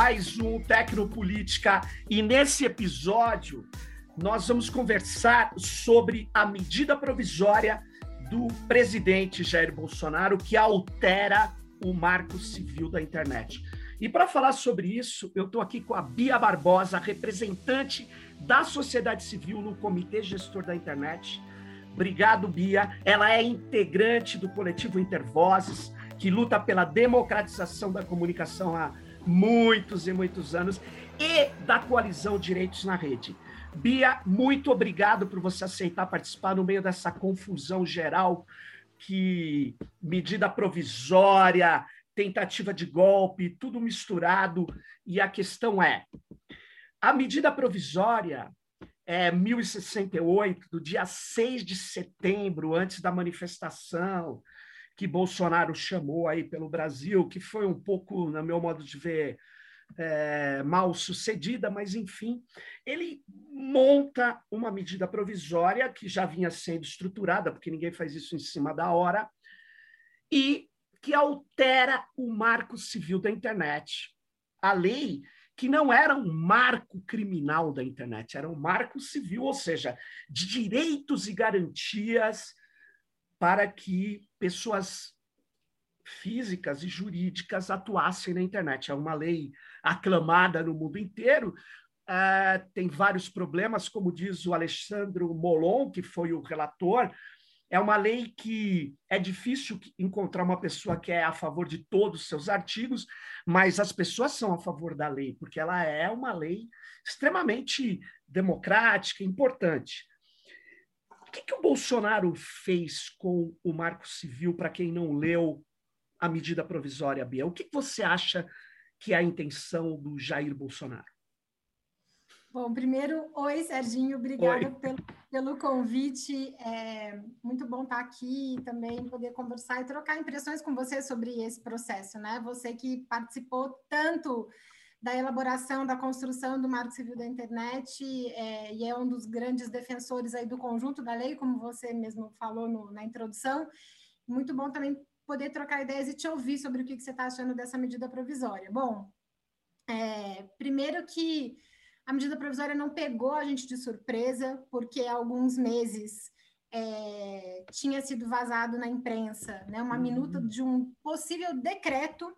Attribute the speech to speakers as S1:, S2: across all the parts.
S1: mais um Tecnopolítica e nesse episódio nós vamos conversar sobre a medida provisória do presidente Jair Bolsonaro que altera o marco civil da internet. E para falar sobre isso, eu estou aqui com a Bia Barbosa, representante da sociedade civil no Comitê Gestor da Internet. Obrigado, Bia. Ela é integrante do coletivo Intervozes, que luta pela democratização da comunicação há muitos e muitos anos, e da coalizão Direitos na Rede. Bia, muito obrigado por você aceitar participar no meio dessa confusão geral que medida provisória, tentativa de golpe, tudo misturado. E a questão é: a medida provisória é 1068, do dia 6 de setembro, antes da manifestação que Bolsonaro chamou aí pelo Brasil, que foi um pouco, no meu modo de ver, é, mal sucedida, mas enfim, ele monta uma medida provisória que já vinha sendo estruturada, porque ninguém faz isso em cima da hora, e que altera o marco civil da internet. A lei que não era um marco criminal da internet, era um marco civil, ou seja, de direitos e garantias para que pessoas físicas e jurídicas atuassem na internet. É uma lei aclamada no mundo inteiro. Uh, tem vários problemas, como diz o Alexandre Molon, que foi o relator. É uma lei que é difícil encontrar uma pessoa que é a favor de todos os seus artigos, mas as pessoas são a favor da lei, porque ela é uma lei extremamente democrática, importante. O que, que o Bolsonaro fez com o Marco Civil, para quem não leu a medida provisória, Bia? O que, que você acha que é a intenção do Jair Bolsonaro?
S2: Bom, primeiro, oi, Serginho, obrigada pelo, pelo, convite. É muito bom estar aqui e também poder conversar e trocar impressões com você sobre esse processo, né? Você que participou tanto da elaboração, da construção do Marco Civil da Internet é, e é um dos grandes defensores aí do conjunto da lei, como você mesmo falou no, na introdução. Muito bom também poder trocar ideias e te ouvir sobre o que, que você está achando dessa medida provisória. Bom, é, primeiro que a medida provisória não pegou a gente de surpresa, porque há alguns meses é, tinha sido vazado na imprensa né, uma minuta uhum. de um possível decreto,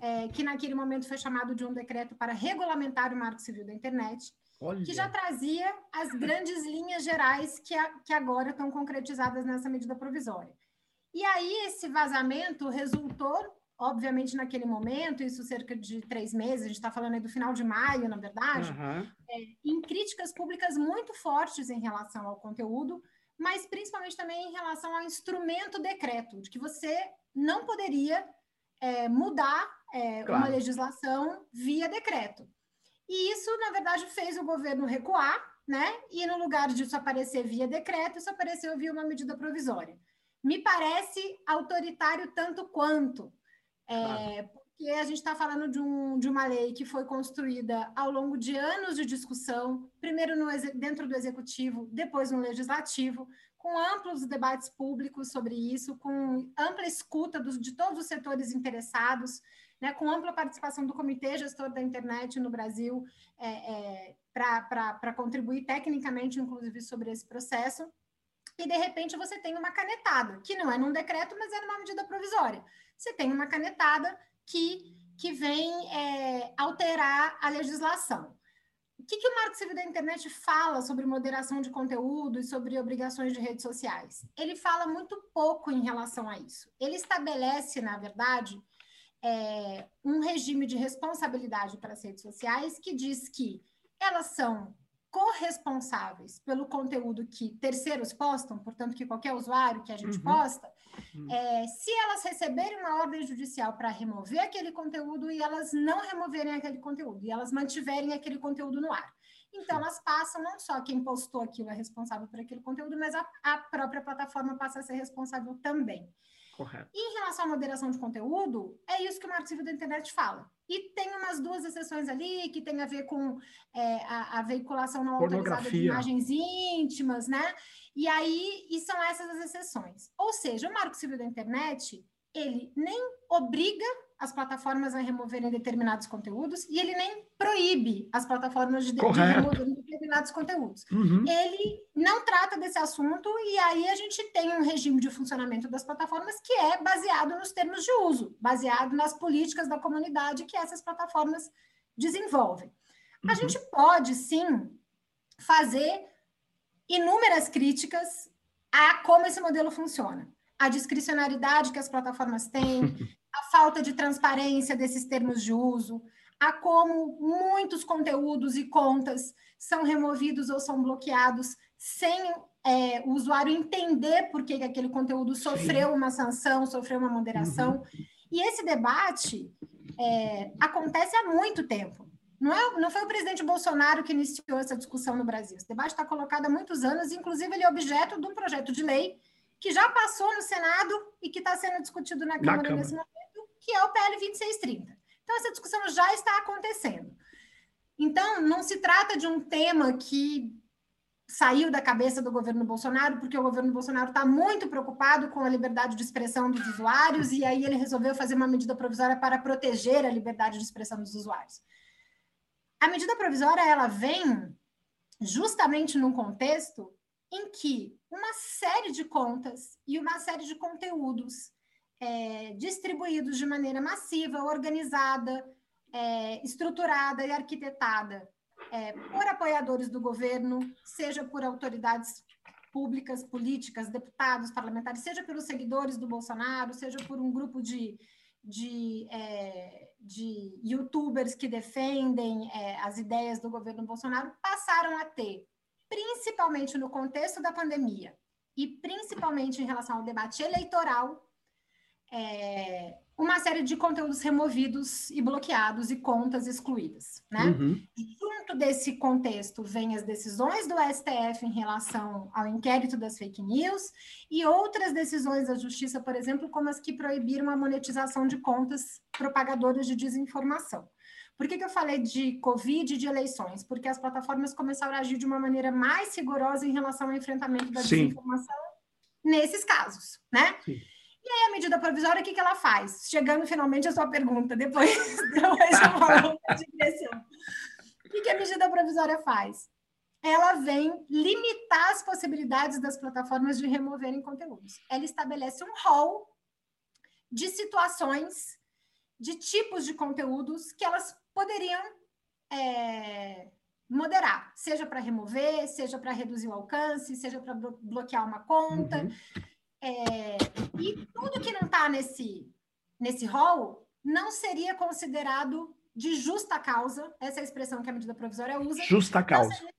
S2: é, que naquele momento foi chamado de um decreto para regulamentar o Marco Civil da Internet, Olha. que já trazia as grandes linhas gerais que, a, que agora estão concretizadas nessa medida provisória. E aí, esse vazamento resultou obviamente, naquele momento, isso cerca de três meses, a gente está falando aí do final de maio, na verdade, uhum. é, em críticas públicas muito fortes em relação ao conteúdo, mas principalmente também em relação ao instrumento decreto, de que você não poderia é, mudar é, claro. uma legislação via decreto. E isso, na verdade, fez o governo recuar, né? E no lugar disso aparecer via decreto, isso apareceu via uma medida provisória. Me parece autoritário tanto quanto, é, porque a gente está falando de, um, de uma lei que foi construída ao longo de anos de discussão, primeiro no, dentro do executivo, depois no legislativo, com amplos debates públicos sobre isso, com ampla escuta dos, de todos os setores interessados, né, com ampla participação do Comitê Gestor da Internet no Brasil, é, é, para contribuir tecnicamente, inclusive, sobre esse processo. E, de repente, você tem uma canetada, que não é num decreto, mas é numa medida provisória você tem uma canetada que, que vem é, alterar a legislação. O que, que o Marco Civil da Internet fala sobre moderação de conteúdo e sobre obrigações de redes sociais? Ele fala muito pouco em relação a isso. Ele estabelece, na verdade, é, um regime de responsabilidade para as redes sociais que diz que elas são corresponsáveis pelo conteúdo que terceiros postam, portanto, que qualquer usuário que a gente uhum. posta, uhum. É, se elas receberem uma ordem judicial para remover aquele conteúdo e elas não removerem aquele conteúdo, e elas mantiverem aquele conteúdo no ar. Então, elas passam, não só quem postou aquilo é responsável por aquele conteúdo, mas a, a própria plataforma passa a ser responsável também. Correto. Em relação à moderação de conteúdo, é isso que o Marco Civil da Internet fala. E tem umas duas exceções ali que tem a ver com é, a, a, veiculação não autorizada de imagens íntimas, né? E aí, e são essas as exceções. Ou seja, o Marco Civil da Internet, ele nem obriga as plataformas a removerem determinados conteúdos e ele nem proíbe as plataformas de, de removerem determinados conteúdos. Uhum. Ele não trata desse assunto e aí a gente tem um regime de funcionamento das plataformas que é baseado nos termos de uso, baseado nas políticas da comunidade que essas plataformas desenvolvem. Uhum. A gente pode, sim, fazer inúmeras críticas a como esse modelo funciona. A discricionariedade que as plataformas têm, a falta de transparência desses termos de uso, a como muitos conteúdos e contas são removidos ou são bloqueados sem é, o usuário entender por que aquele conteúdo sofreu uma sanção, sofreu uma moderação. Uhum. E esse debate é, acontece há muito tempo. Não, é, não foi o presidente Bolsonaro que iniciou essa discussão no Brasil. Esse debate está colocado há muitos anos, inclusive ele é objeto de um projeto de lei que já passou no Senado e que está sendo discutido na Câmara, na Câmara nesse momento, que é o PL 2630. Então, essa discussão já está acontecendo. Então, não se trata de um tema que saiu da cabeça do governo Bolsonaro, porque o governo Bolsonaro está muito preocupado com a liberdade de expressão dos usuários, e aí ele resolveu fazer uma medida provisória para proteger a liberdade de expressão dos usuários. A medida provisória ela vem justamente num contexto em que uma série de contas e uma série de conteúdos é, distribuídos de maneira massiva, organizada, é, estruturada e arquitetada é, por apoiadores do governo, seja por autoridades públicas, políticas, deputados, parlamentares, seja pelos seguidores do Bolsonaro, seja por um grupo de de, é, de youtubers que defendem é, as ideias do governo Bolsonaro passaram a ter, principalmente no contexto da pandemia e principalmente em relação ao debate eleitoral, é, uma série de conteúdos removidos e bloqueados e contas excluídas. Né? Uhum. Junto desse contexto, vem as decisões do STF em relação ao inquérito das fake news e outras decisões da Justiça, por exemplo, como as que proibiram a monetização de contas propagadoras de desinformação. Por que, que eu falei de Covid e de eleições? Porque as plataformas começaram a agir de uma maneira mais rigorosa em relação ao enfrentamento da Sim. desinformação nesses casos, né? Sim. E aí, a medida provisória, o que, que ela faz? Chegando finalmente a sua pergunta, depois, de uma longa digressão. O que, que a medida provisória faz? Ela vem limitar as possibilidades das plataformas de removerem conteúdos. Ela estabelece um rol de situações, de tipos de conteúdos que elas poderiam é, moderar, seja para remover, seja para reduzir o alcance, seja para bloquear uma conta. Uhum. É, e tudo que não está nesse, nesse rol não seria considerado de justa causa, essa é a expressão que a medida provisória usa.
S1: Justa causa.
S2: Não seria,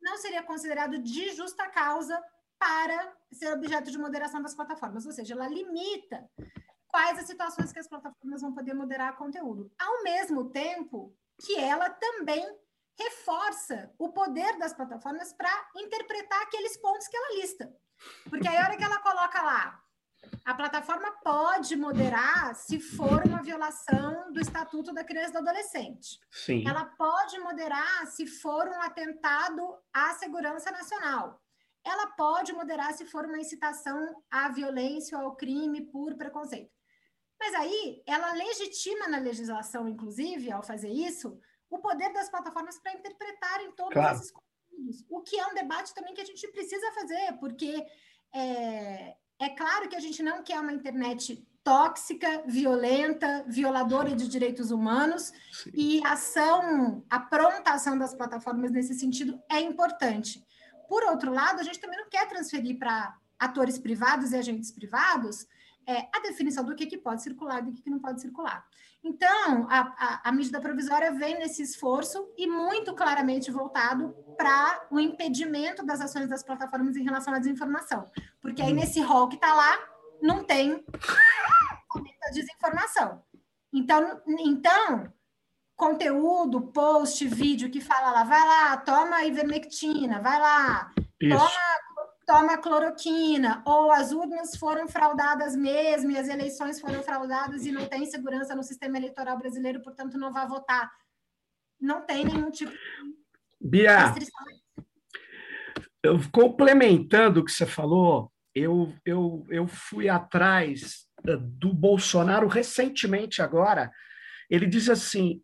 S2: não seria considerado de justa causa para ser objeto de moderação das plataformas, ou seja, ela limita quais as situações que as plataformas vão poder moderar conteúdo, ao mesmo tempo que ela também reforça o poder das plataformas para interpretar aqueles pontos que ela lista. Porque aí, a hora que ela coloca lá, a plataforma pode moderar se for uma violação do Estatuto da Criança e do Adolescente.
S1: Sim.
S2: Ela pode moderar se for um atentado à segurança nacional. Ela pode moderar se for uma incitação à violência ou ao crime por preconceito. Mas aí, ela legitima na legislação, inclusive, ao fazer isso, o poder das plataformas para interpretarem todos claro. esses o que é um debate também que a gente precisa fazer, porque é, é claro que a gente não quer uma internet tóxica, violenta, violadora de direitos humanos, Sim. e a ação, a pronta ação das plataformas nesse sentido é importante. Por outro lado, a gente também não quer transferir para atores privados e agentes privados é, a definição do que, que pode circular e do que, que não pode circular. Então, a, a, a, medida provisória vem nesse esforço e muito claramente voltado para o impedimento das ações das plataformas em relação à desinformação. Porque aí, nesse rol que está lá, não tem a desinformação. Então, então, conteúdo, post, vídeo que fala lá, vai lá, toma ivermectina, vai lá, Isso. toma toma cloroquina, ou as urnas foram fraudadas mesmo, e as eleições foram fraudadas e não tem segurança no sistema eleitoral brasileiro, portanto não vai votar. Não tem nenhum tipo de
S1: Bia, restrição. Eu, complementando o que você falou, eu, eu, eu fui atrás uh, do Bolsonaro recentemente agora. Ele diz assim,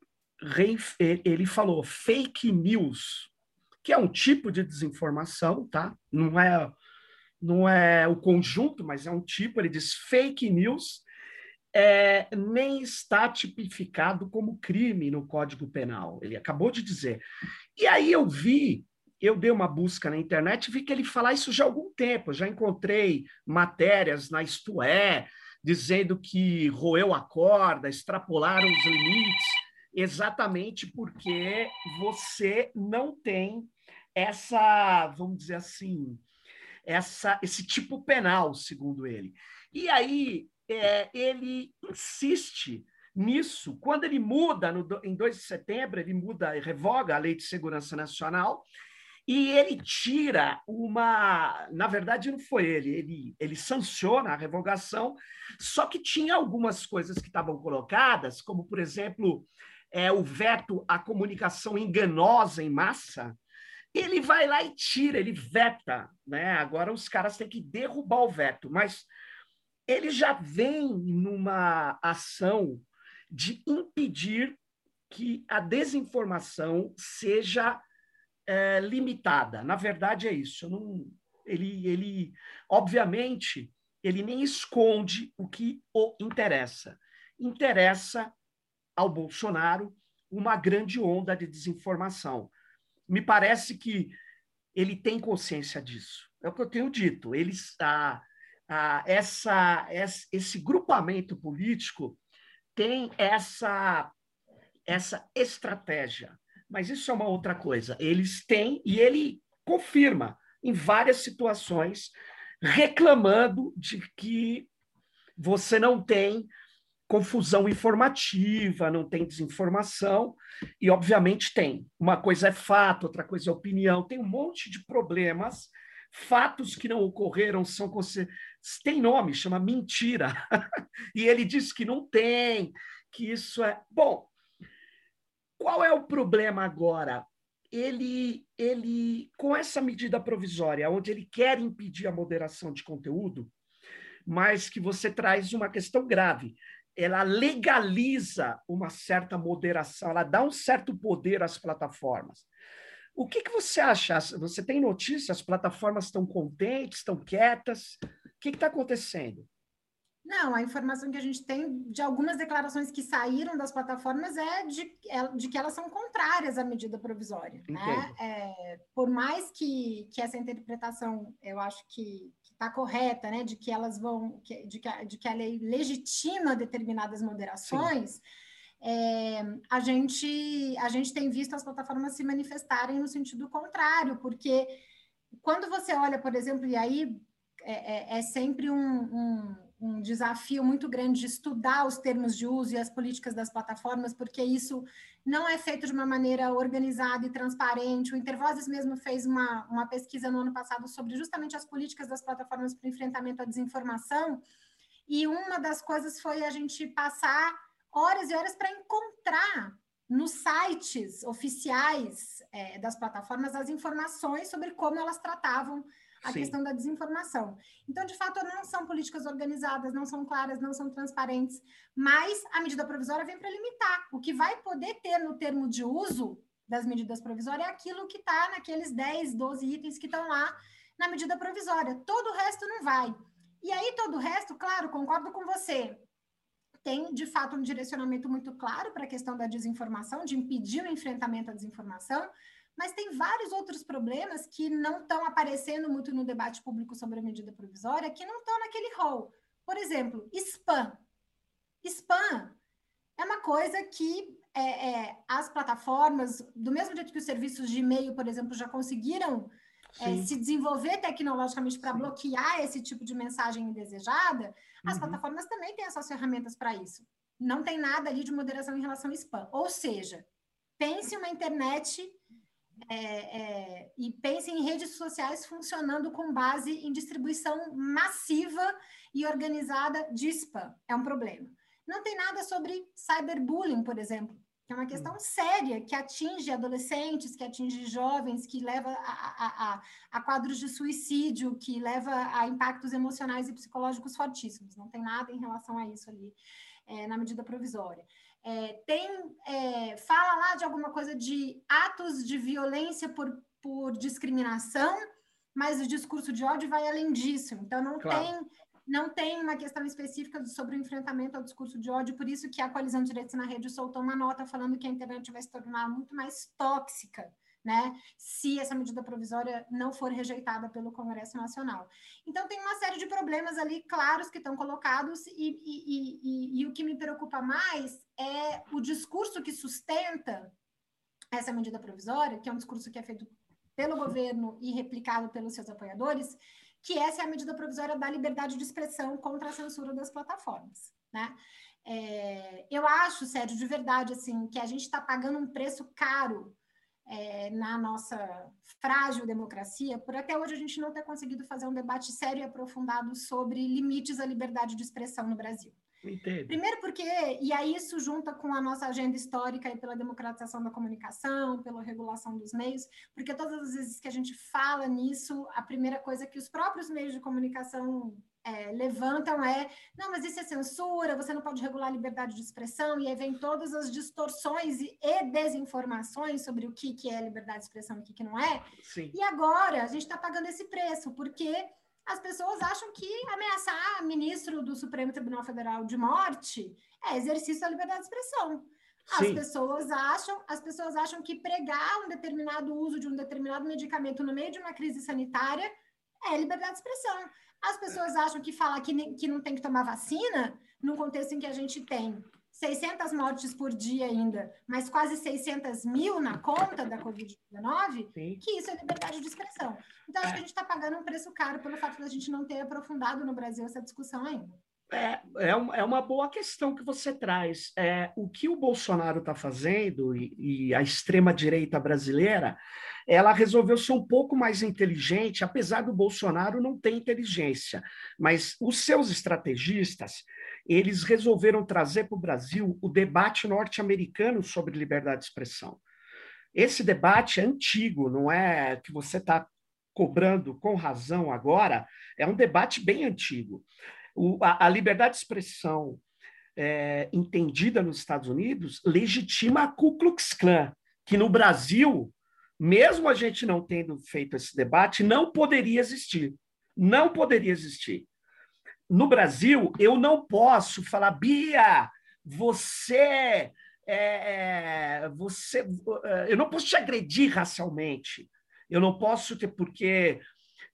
S1: ele falou fake news, que é um tipo de desinformação, tá? Não é não é o conjunto, mas é um tipo. Ele diz fake news é, nem está tipificado como crime no Código Penal. Ele acabou de dizer. E aí eu vi, eu dei uma busca na internet e vi que ele fala isso já há algum tempo. Eu já encontrei matérias na Isto É, dizendo que roeu a corda, extrapolaram os limites, exatamente porque você não tem essa, vamos dizer assim, essa, esse tipo penal, segundo ele. E aí é, ele insiste nisso. Quando ele muda, no, em 2 de setembro, ele muda e revoga a Lei de Segurança Nacional e ele tira uma. Na verdade, não foi ele, ele, ele sanciona a revogação, só que tinha algumas coisas que estavam colocadas, como, por exemplo, é, o veto à comunicação enganosa em massa. Ele vai lá e tira, ele veta. Né? Agora os caras têm que derrubar o veto, mas ele já vem numa ação de impedir que a desinformação seja é, limitada. Na verdade, é isso. Não, ele, ele, obviamente, ele nem esconde o que o interessa. Interessa ao Bolsonaro uma grande onda de desinformação. Me parece que ele tem consciência disso. É o que eu tenho dito. Ele está ah, essa, esse grupamento político tem essa, essa estratégia. Mas isso é uma outra coisa. Eles têm, e ele confirma em várias situações, reclamando de que você não tem confusão informativa, não tem desinformação, e obviamente tem. Uma coisa é fato, outra coisa é opinião, tem um monte de problemas fatos que não ocorreram são tem nome, chama mentira. e ele diz que não tem, que isso é. Bom, qual é o problema agora? Ele, ele, com essa medida provisória, onde ele quer impedir a moderação de conteúdo, mas que você traz uma questão grave. Ela legaliza uma certa moderação, ela dá um certo poder às plataformas. O que, que você acha? Você tem notícias? As plataformas estão contentes, estão quietas? O que está acontecendo?
S2: Não, a informação que a gente tem de algumas declarações que saíram das plataformas é de, é de que elas são contrárias à medida provisória. Né? É, por mais que, que essa interpretação eu acho que está correta, né? de que elas vão, que, de, que a, de que a lei legitima determinadas moderações. É, a, gente, a gente tem visto as plataformas se manifestarem no sentido contrário, porque quando você olha, por exemplo, e aí é, é, é sempre um, um, um, desafio muito grande de estudar os termos de uso e as políticas das plataformas, porque isso não é feito de uma maneira organizada e transparente. O Intervozes mesmo fez uma, uma pesquisa no ano passado sobre justamente as políticas das plataformas para enfrentamento à desinformação, e uma das coisas foi a gente passar horas e horas para encontrar nos sites oficiais é, das plataformas as informações sobre como elas tratavam a Sim. questão da desinformação. Então, de fato, não são políticas organizadas, não são claras, não são transparentes, mas a medida provisória vem para limitar. O que vai poder ter no termo de uso das medidas provisórias é aquilo que está naqueles 10, 12 itens que estão lá na medida provisória. Todo o resto não vai. E aí, todo o resto, claro, concordo com você tem, de fato, um direcionamento muito claro para a questão da desinformação, de impedir o enfrentamento à desinformação, mas tem vários outros problemas que não estão aparecendo muito no debate público sobre a medida provisória, que não estão naquele rol. Por exemplo, spam. Spam é uma coisa que é, é, as plataformas, do mesmo jeito que os serviços de e-mail, por exemplo, já conseguiram é, se desenvolver tecnologicamente para bloquear esse tipo de mensagem indesejada, as uhum. plataformas também têm essas ferramentas para isso. Não tem nada ali de moderação em relação ao spam. Ou seja, pense uma internet é, é, e pense em redes sociais funcionando com base em distribuição massiva e organizada de spam. É um problema. Não tem nada sobre cyberbullying, por exemplo que é uma questão séria, que atinge adolescentes, que atinge jovens, que leva a, a, a, a, quadros de suicídio, que leva a impactos emocionais e psicológicos fortíssimos. Não tem nada em relação a isso ali é, na medida provisória. É, tem é, fala lá de alguma coisa de atos de violência por, por discriminação, mas o discurso de ódio vai além disso. Então não claro. tem não tem uma questão específica sobre o enfrentamento ao discurso de ódio, por isso que a Coalizão de Direitos na Rede soltou uma nota falando que a internet vai se tornar muito mais tóxica, né, se essa medida provisória não for rejeitada pelo Congresso Nacional. Então, tem uma série de problemas ali claros que estão colocados, e, e, e, e o que me preocupa mais é o discurso que sustenta essa medida provisória, que é um discurso que é feito pelo governo e replicado pelos seus apoiadores, que essa é a medida provisória da liberdade de expressão contra a censura das plataformas, né? É, eu acho, Sérgio, de verdade, assim, que a gente está pagando um preço caro é, na nossa frágil democracia, por até hoje a gente não ter conseguido fazer um debate sério e aprofundado sobre limites à liberdade de expressão no Brasil.
S1: Entendo.
S2: Primeiro porque, e aí isso junta com a nossa agenda histórica e pela democratização da comunicação, pela regulação dos meios, porque todas as vezes que a gente fala nisso, a primeira coisa que os próprios meios de comunicação é, levantam é, não, mas isso é censura, você não pode regular a liberdade de expressão, e aí vem todas as distorções e, e desinformações sobre o que, que é liberdade de expressão e o que, que não é.
S1: Sim.
S2: E agora a gente está pagando esse preço, porque as pessoas acham que ameaçar ministro do Supremo Tribunal Federal de morte é exercício da liberdade de expressão. As Sim. pessoas acham, as pessoas acham que pregar um determinado uso de um determinado medicamento no meio de uma crise sanitária é liberdade de expressão. As pessoas acham que falar que, que não tem que tomar vacina, num contexto em que a gente tem 600 mortes por dia ainda, mas quase 600 mil na conta da Covid-19, que isso é liberdade de expressão. Então, acho é. que a gente está pagando um preço caro pelo fato da gente não ter aprofundado no Brasil essa discussão ainda.
S1: É, é, é uma boa questão que você traz. É, o que o Bolsonaro está fazendo e, e a extrema-direita brasileira, ela resolveu ser um pouco mais inteligente, apesar do Bolsonaro não ter inteligência. Mas os seus estrategistas, eles resolveram trazer para o Brasil o debate norte-americano sobre liberdade de expressão. Esse debate é antigo, não é que você está cobrando com razão agora, é um debate bem antigo. O, a, a, liberdade de expressão é, entendida nos Estados Unidos legitima a Ku Klux Klan, que no Brasil, mesmo a gente não tendo feito esse debate, não poderia existir. Não poderia existir no Brasil, eu não posso falar, Bia, você. É, é você eu não posso te agredir racialmente. Eu não posso ter, porque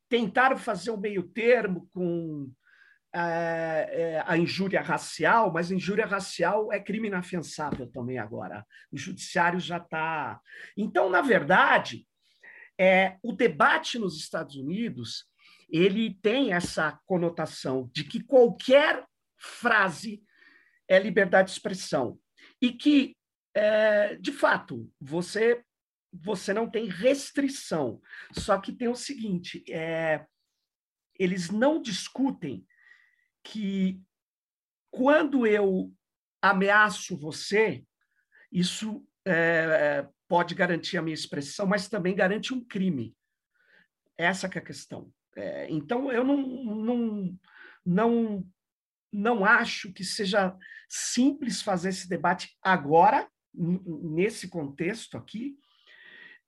S1: tentaram fazer um meio termo com é, é, a injúria racial, mas injúria racial é crime inafiançável também agora. O judiciário já está. Então, na verdade, é, o debate nos Estados Unidos ele tem essa conotação de que qualquer frase é liberdade de expressão e que, é, de fato, você você não tem restrição. Só que tem o seguinte: é, eles não discutem que quando eu ameaço você, isso é, pode garantir a minha expressão, mas também garante um crime. Essa é a questão. É, então, eu não, não, não, não acho que seja simples fazer esse debate agora, nesse contexto aqui.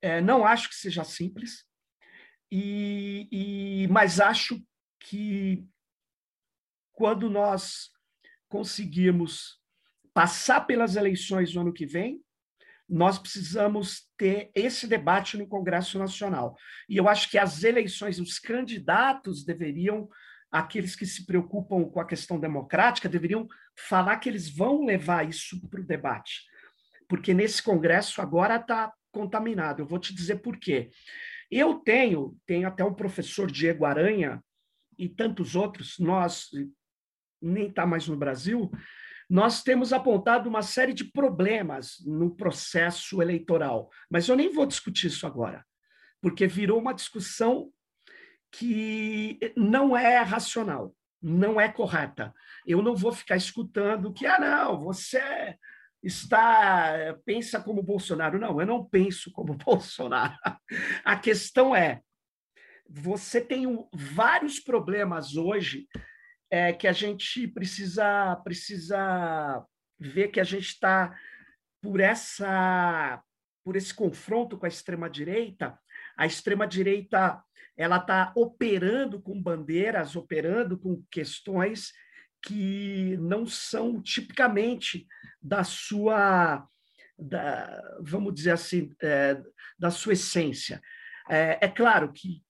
S1: É, não acho que seja simples, e, e, mas acho que quando nós conseguirmos passar pelas eleições no ano que vem, nós precisamos ter esse debate no Congresso Nacional. E eu acho que as eleições, os candidatos deveriam, aqueles que se preocupam com a questão democrática, deveriam falar que eles vão levar isso para o debate. Porque nesse Congresso agora está contaminado. Eu vou te dizer por quê. Eu tenho, tenho até o professor Diego Aranha e tantos outros, nós nem está mais no Brasil, nós temos apontado uma série de problemas no processo eleitoral, mas eu nem vou discutir isso agora, porque virou uma discussão que não é racional, não é correta. Eu não vou ficar escutando que, ah, não, você está pensa como Bolsonaro. Não, eu não penso como Bolsonaro. A questão é, você tem vários problemas hoje é, que a gente precisa precisa ver que a gente está por essa por esse confronto com a extrema direita. A extrema direita ela está operando com bandeiras, operando com questões que não são tipicamente da sua, da, vamos dizer assim, é, da sua essência. É, é claro que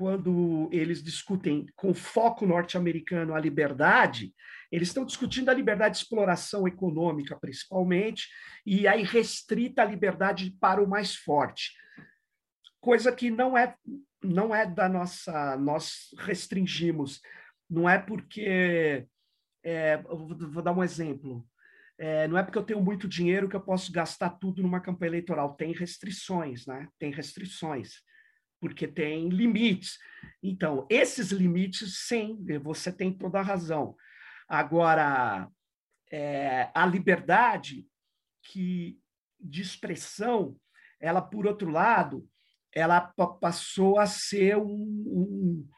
S1: quando eles discutem com foco norte-americano a liberdade, eles estão discutindo a liberdade de exploração econômica, principalmente, e aí restrita a liberdade para o mais forte. Coisa que não é não é da nossa nós restringimos, não é porque é, vou dar um exemplo. É, não é porque eu tenho muito dinheiro que eu posso gastar tudo numa campanha eleitoral. Tem restrições, né? Tem restrições, porque tem limites. Então, esses limites, sim, você tem toda a razão. Agora, é, a liberdade que de expressão, ela, por outro lado, ela passou a ser um, um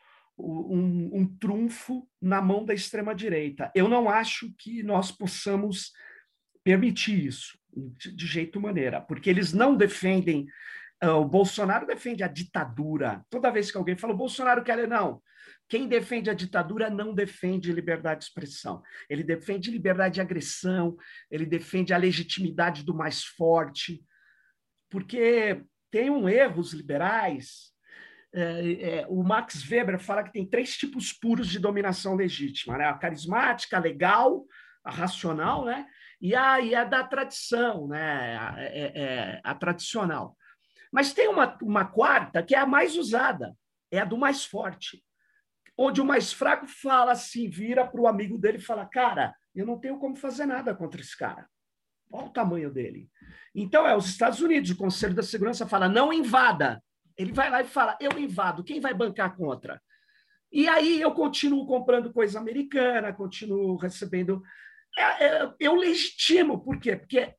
S1: um, um trunfo na mão da extrema-direita. Eu não acho que nós possamos permitir isso, de, de jeito maneira, porque eles não defendem. Uh, o Bolsonaro defende a ditadura. Toda vez que alguém fala, o Bolsonaro quer. Não. Quem defende a ditadura não defende liberdade de expressão. Ele defende liberdade de agressão, ele defende a legitimidade do mais forte. Porque tem um erro os liberais é, é, o Max Weber fala que tem três tipos puros de dominação legítima, né? A carismática, a legal, a racional, né? E a, e a da tradição, né? A, é, é, é, a tradicional. Mas tem uma, uma quarta que é a mais usada, é a do mais forte, onde o mais fraco fala assim, vira para o amigo dele e fala, cara, eu não tenho como fazer nada contra esse cara. Olha o tamanho dele. Então, é os Estados Unidos, o Conselho da Segurança fala, não invada, ele vai lá e fala: eu invado, quem vai bancar contra? E aí eu continuo comprando coisa americana, continuo recebendo. É, é, eu legitimo, por quê? Porque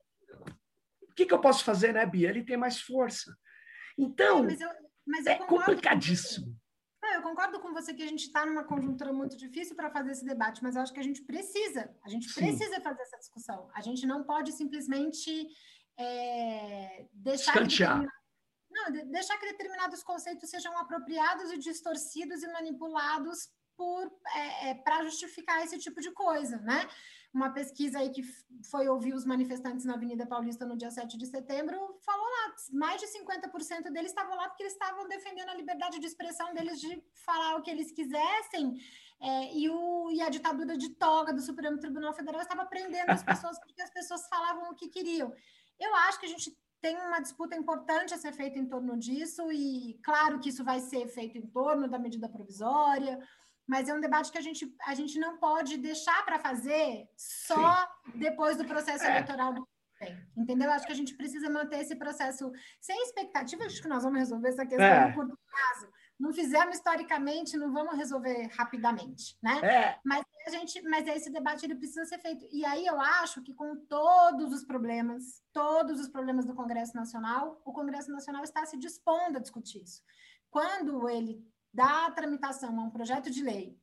S1: o que, que, eu posso fazer, né, Bia? Ele tem mais força. Então, mas eu, mas eu é complicadíssimo.
S2: eu concordo com você que a gente está numa conjuntura muito difícil para fazer esse debate, mas eu acho que a gente precisa, a gente Sim. precisa fazer essa discussão. A gente não pode simplesmente é, deixar
S1: Escantear.
S2: Não, deixar que determinados conceitos sejam apropriados e distorcidos e manipulados por é, é, para justificar esse tipo de coisa, né? Uma pesquisa aí que foi ouvir os manifestantes na Avenida Paulista no dia 7 de setembro falou lá, mais de 50% deles estavam lá porque eles estavam defendendo a liberdade de expressão deles de falar o que eles quisessem, é, e, o, e a ditadura de toga do Supremo Tribunal Federal estava prendendo as pessoas porque as pessoas falavam o que queriam. Eu acho que a gente tem uma disputa importante a ser feita em torno disso, e claro que isso vai ser feito em torno da medida provisória, mas é um debate que a gente, a gente não pode deixar para fazer só Sim. depois do processo é. eleitoral do Entendeu? Acho que a gente precisa manter esse processo sem expectativa de que nós vamos resolver essa questão é. no curto prazo não fizemos historicamente, não vamos resolver rapidamente, né? É. Mas a gente, mas esse debate ele precisa ser feito. E aí eu acho que com todos os problemas, todos os problemas do Congresso Nacional, o Congresso Nacional está se dispondo a discutir isso. Quando ele dá a tramitação a um projeto de lei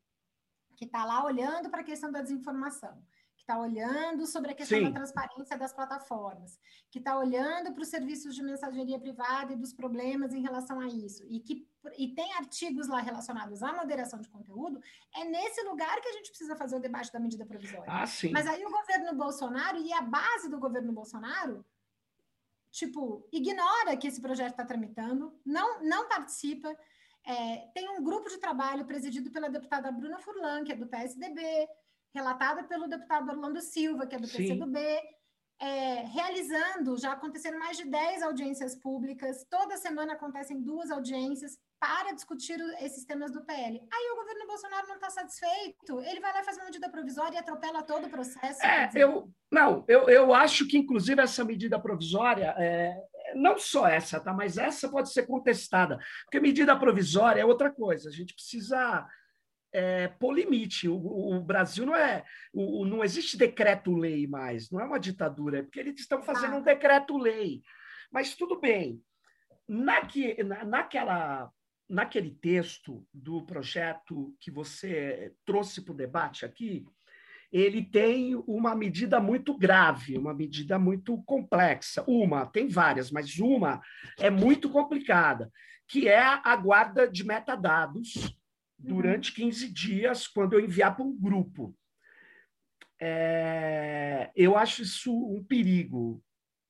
S2: que está lá olhando para a questão da desinformação, está olhando sobre a questão Sim. da transparência das plataformas, que está olhando para os serviços de mensageria privada e dos problemas em relação a isso, e que e tem artigos lá relacionados à moderação de conteúdo, é nesse lugar que a gente precisa fazer o debate da medida provisória.
S1: Ah.
S2: Mas aí o governo Bolsonaro e a base do governo Bolsonaro, tipo, ignora que esse projeto está tramitando, não, não participa. É, tem um grupo de trabalho presidido pela deputada Bruna Furlan, que é do PSDB, relatada pelo deputado Orlando Silva, que é do Sim. PCdoB, é, realizando, já aconteceram mais de 10 audiências públicas, toda semana acontecem duas audiências para discutir esses temas do PL. Aí o governo Bolsonaro não está satisfeito, ele vai lá e faz uma medida provisória e atropela todo o processo.
S1: É, eu, não, eu, eu acho que, inclusive, essa medida provisória, é, não só essa, tá? mas essa pode ser contestada, porque medida provisória é outra coisa, a gente precisa é, polimite. O, o, Brasil não é. O, não existe decreto-lei mais, não é uma ditadura, é porque eles estão fazendo um decreto-lei. Mas tudo bem. Naque, na, naquela, naquele texto do projeto que você trouxe para o debate aqui, ele tem uma medida muito grave, uma medida muito complexa. Uma, tem várias, mas uma é muito complicada, que é a guarda de metadados durante 15 dias, quando eu enviar para um grupo. É, eu acho isso um perigo,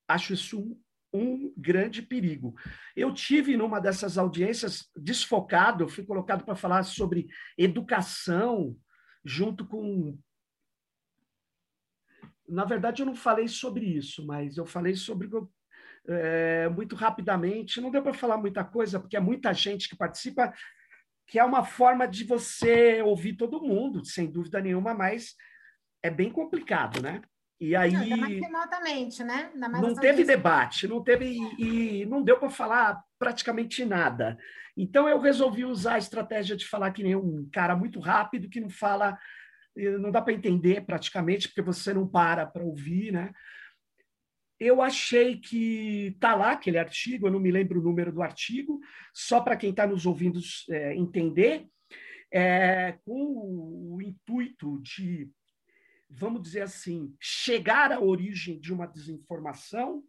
S1: acho isso um, um grande perigo. Eu tive numa dessas audiências desfocado, fui colocado para falar sobre educação, junto com. Na verdade, eu não falei sobre isso, mas eu falei sobre é, muito rapidamente. Não deu para falar muita coisa, porque é muita gente que participa que é uma forma de você ouvir todo mundo, sem dúvida nenhuma, mas é bem complicado, né?
S2: E aí não, mais remotamente, né?
S1: Mais não teve debate, não teve e, e não deu para falar praticamente nada. Então eu resolvi usar a estratégia de falar que nem um cara muito rápido que não fala, não dá para entender praticamente porque você não para para ouvir, né? eu achei que está lá aquele artigo, eu não me lembro o número do artigo, só para quem está nos ouvindo é, entender, é, com o intuito de, vamos dizer assim, chegar à origem de uma desinformação,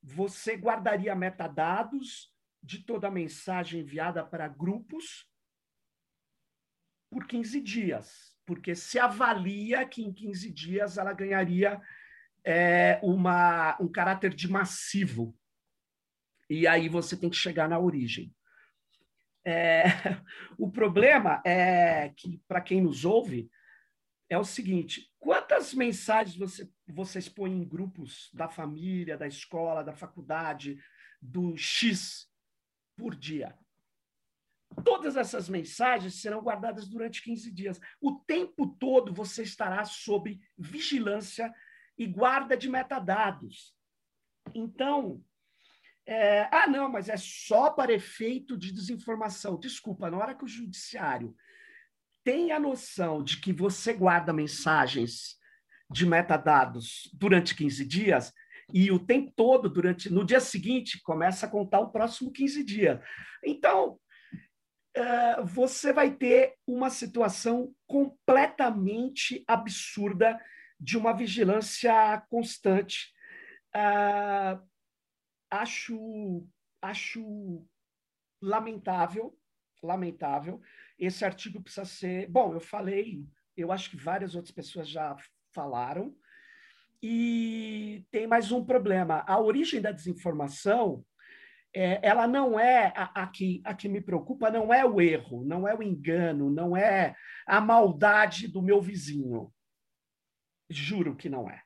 S1: você guardaria metadados de toda a mensagem enviada para grupos por 15 dias, porque se avalia que em 15 dias ela ganharia é, uma, um caráter de massivo. E aí você tem que chegar na origem. É, o problema é que, para quem nos ouve, é o seguinte: quantas mensagens você, vocês põem em grupos da família, da escola, da faculdade, do X por dia? Todas essas mensagens serão guardadas durante 15 dias. O tempo todo você estará sob vigilância e guarda de metadados. Então, é, ah, não, mas é só para efeito de desinformação. Desculpa, na hora que o judiciário tem a noção de que você guarda mensagens de metadados durante 15 dias e o tempo todo durante no dia seguinte começa a contar o próximo 15 dias. Então, é, você vai ter uma situação completamente absurda de uma vigilância constante. Ah, acho, acho lamentável, lamentável. Esse artigo precisa ser. Bom, eu falei, eu acho que várias outras pessoas já falaram. E tem mais um problema. A origem da desinformação, ela não é a, a, que, a que me preocupa, não é o erro, não é o engano, não é a maldade do meu vizinho. Juro que não é.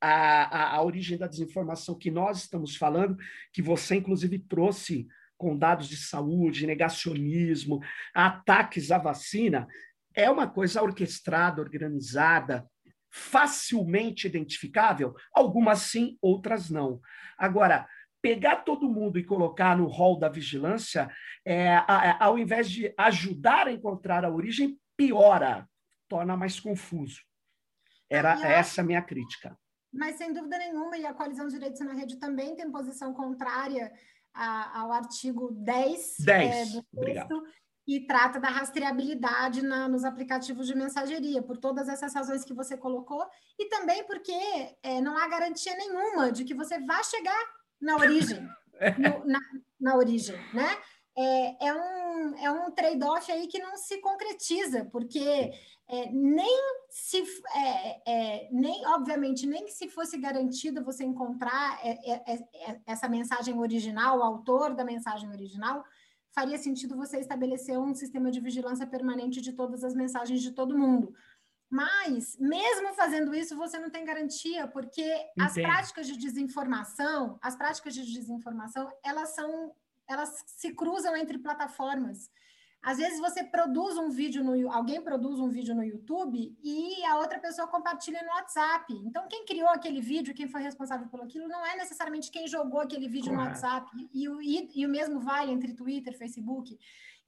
S1: A, a, a, origem da desinformação que nós estamos falando, que você inclusive trouxe com dados de saúde, negacionismo, ataques à vacina, é uma coisa orquestrada, organizada, facilmente identificável, algumas sim, outras não. Agora, pegar todo mundo e colocar no rol da vigilância, é, a, ao invés de ajudar a encontrar a origem, piora, torna mais confuso. Era a, essa a minha crítica.
S2: Mas, sem dúvida nenhuma, e a Coalizão de Direitos na Rede também tem posição contrária a, ao artigo 10,
S1: 10 é, do texto,
S2: Obrigado. e trata da rastreabilidade na, nos aplicativos de mensageria, por todas essas razões que você colocou, e também porque é, não há garantia nenhuma de que você vá chegar na origem, no, na, na origem, né? É, é, um, é um trade-off aí que não se concretiza, porque é, nem se é, é, nem obviamente nem que se fosse garantido você encontrar é, é, essa mensagem original, o autor da mensagem original, faria sentido você estabelecer um sistema de vigilância permanente de todas as mensagens de todo mundo. Mas, mesmo fazendo isso, você não tem garantia, porque Entendo. as práticas de desinformação, as práticas de desinformação, elas são, elas se cruzam entre plataformas. Às vezes você produz um vídeo no alguém produz um vídeo no YouTube e a outra pessoa compartilha no WhatsApp. Então, quem criou aquele vídeo, quem foi responsável por aquilo, não é necessariamente quem jogou aquele vídeo Correto. no WhatsApp. E, e, e o mesmo vale entre Twitter, Facebook.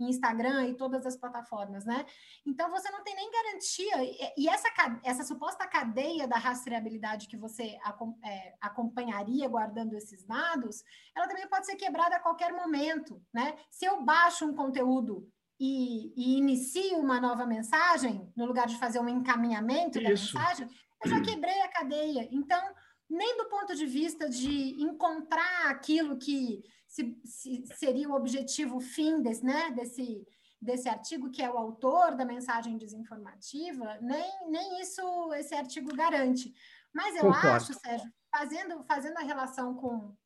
S2: Instagram e todas as plataformas, né? Então você não tem nem garantia e essa essa suposta cadeia da rastreabilidade que você é, acompanharia guardando esses dados, ela também pode ser quebrada a qualquer momento, né? Se eu baixo um conteúdo e, e inicio uma nova mensagem, no lugar de fazer um encaminhamento Isso. da mensagem, eu já quebrei a cadeia. Então, nem do ponto de vista de encontrar aquilo que se, se seria o objetivo fim desse, né, desse, desse artigo, que é o autor da mensagem desinformativa, nem, nem isso esse artigo garante. Mas eu Concordo. acho, Sérgio, fazendo, fazendo a relação com,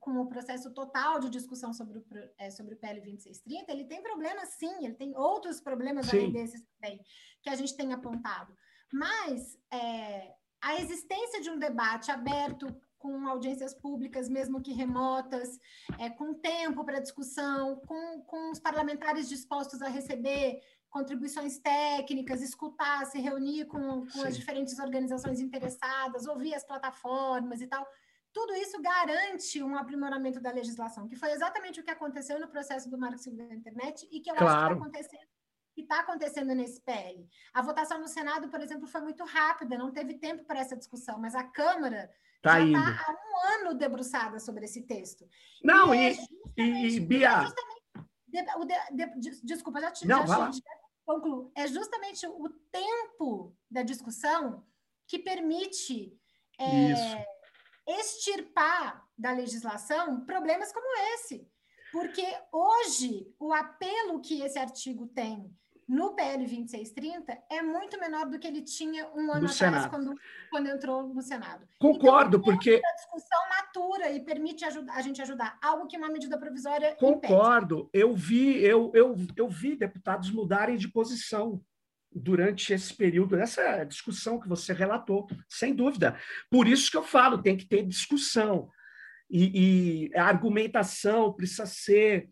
S2: com o processo total de discussão sobre o, é, sobre o PL 2630, ele tem problemas sim, ele tem outros problemas sim. além desses também, que a gente tem apontado. Mas é, a existência de um debate aberto com audiências públicas, mesmo que remotas, é, com tempo para discussão, com, com os parlamentares dispostos a receber contribuições técnicas, escutar, se reunir com, com as diferentes organizações interessadas, ouvir as plataformas e tal tudo isso garante um aprimoramento da legislação, que foi exatamente o que aconteceu no processo do Marco Civil da Internet e que eu claro. acho que está acontecendo, está acontecendo nesse PL. A votação no Senado, por exemplo, foi muito rápida, não teve tempo para essa discussão, mas a Câmara tá já está há um ano debruçada sobre esse texto.
S1: Não, e, e, e, Bia...
S2: É o de, de, desculpa, já te não, já, já concluo. É justamente o tempo da discussão que permite... É, extirpar da legislação problemas como esse. Porque hoje o apelo que esse artigo tem no PL 2630 é muito menor do que ele tinha um ano no atrás, quando, quando entrou no Senado.
S1: Concordo, então, porque.
S2: A discussão matura e permite a gente ajudar. Algo que uma medida provisória.
S1: Concordo.
S2: Impede.
S1: Eu vi, eu, eu, eu vi deputados mudarem de posição durante esse período, essa discussão que você relatou, sem dúvida. Por isso que eu falo, tem que ter discussão. E, e a argumentação precisa ser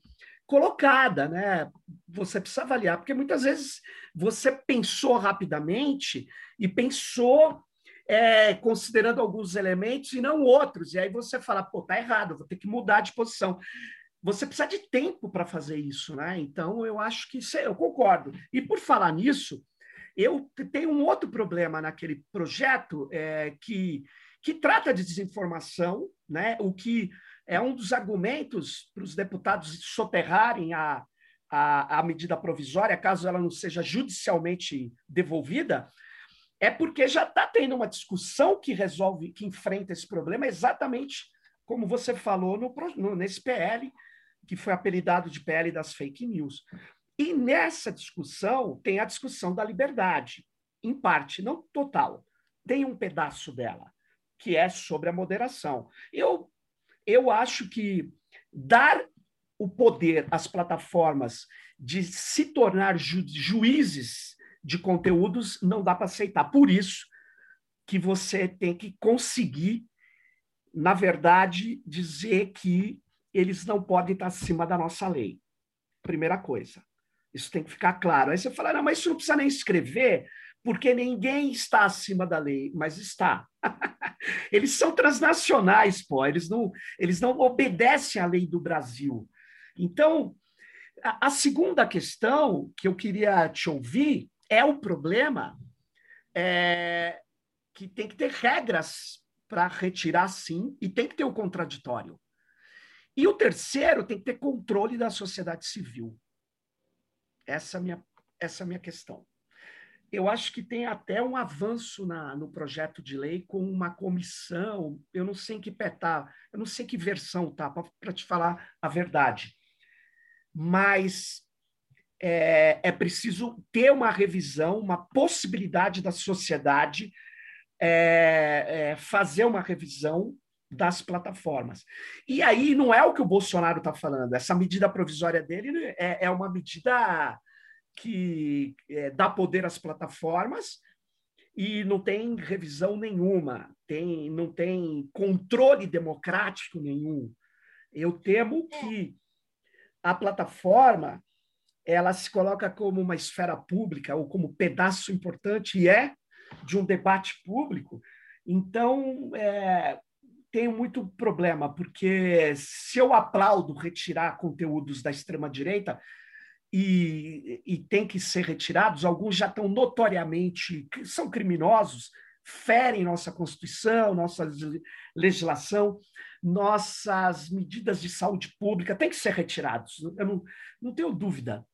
S1: colocada, né? Você precisa avaliar, porque muitas vezes você pensou rapidamente e pensou é, considerando alguns elementos e não outros, e aí você fala, pô, tá errado, vou ter que mudar de posição você precisa de tempo para fazer isso, né? Então, eu acho que eu concordo. E por falar nisso, eu tenho um outro problema naquele projeto é, que, que trata de desinformação, né? o que é um dos argumentos para os deputados soterrarem a, a, a medida provisória, caso ela não seja judicialmente devolvida, é porque já está tendo uma discussão que resolve, que enfrenta esse problema, exatamente como você falou no, no, nesse PL, que foi apelidado de PL das fake news. E nessa discussão tem a discussão da liberdade, em parte, não total. Tem um pedaço dela, que é sobre a moderação. Eu, eu acho que dar o poder às plataformas de se tornar ju juízes de conteúdos não dá para aceitar. Por isso que você tem que conseguir, na verdade, dizer que eles não podem estar acima da nossa lei. Primeira coisa. Isso tem que ficar claro. Aí você fala, não, mas isso não precisa nem escrever, porque ninguém está acima da lei, mas está. eles são transnacionais, pô, eles não, eles não obedecem à lei do Brasil. Então, a, a segunda questão que eu queria te ouvir é o problema é, que tem que ter regras para retirar sim, e tem que ter o contraditório. E o terceiro tem que ter controle da sociedade civil. Essa é a minha, essa é a minha questão. Eu acho que tem até um avanço na, no projeto de lei com uma comissão, eu não sei em que pé tá, eu não sei que versão tá, para te falar a verdade. Mas é, é, preciso ter uma revisão, uma possibilidade da sociedade é, é, fazer uma revisão das plataformas. E aí não é o que o Bolsonaro está falando, essa medida provisória dele é, é uma medida que é, dá poder às plataformas e não tem revisão nenhuma, tem, não tem controle democrático nenhum. Eu temo é. que a plataforma ela se coloca como uma esfera pública ou como pedaço importante e é de um debate público. Então, é, tenho muito problema, porque se eu aplaudo retirar conteúdos da extrema-direita, e, e têm que ser retirados, alguns já estão notoriamente, são criminosos, ferem nossa Constituição, nossa legislação, nossas medidas de saúde pública, têm que ser retirados. Eu não, não tenho dúvida.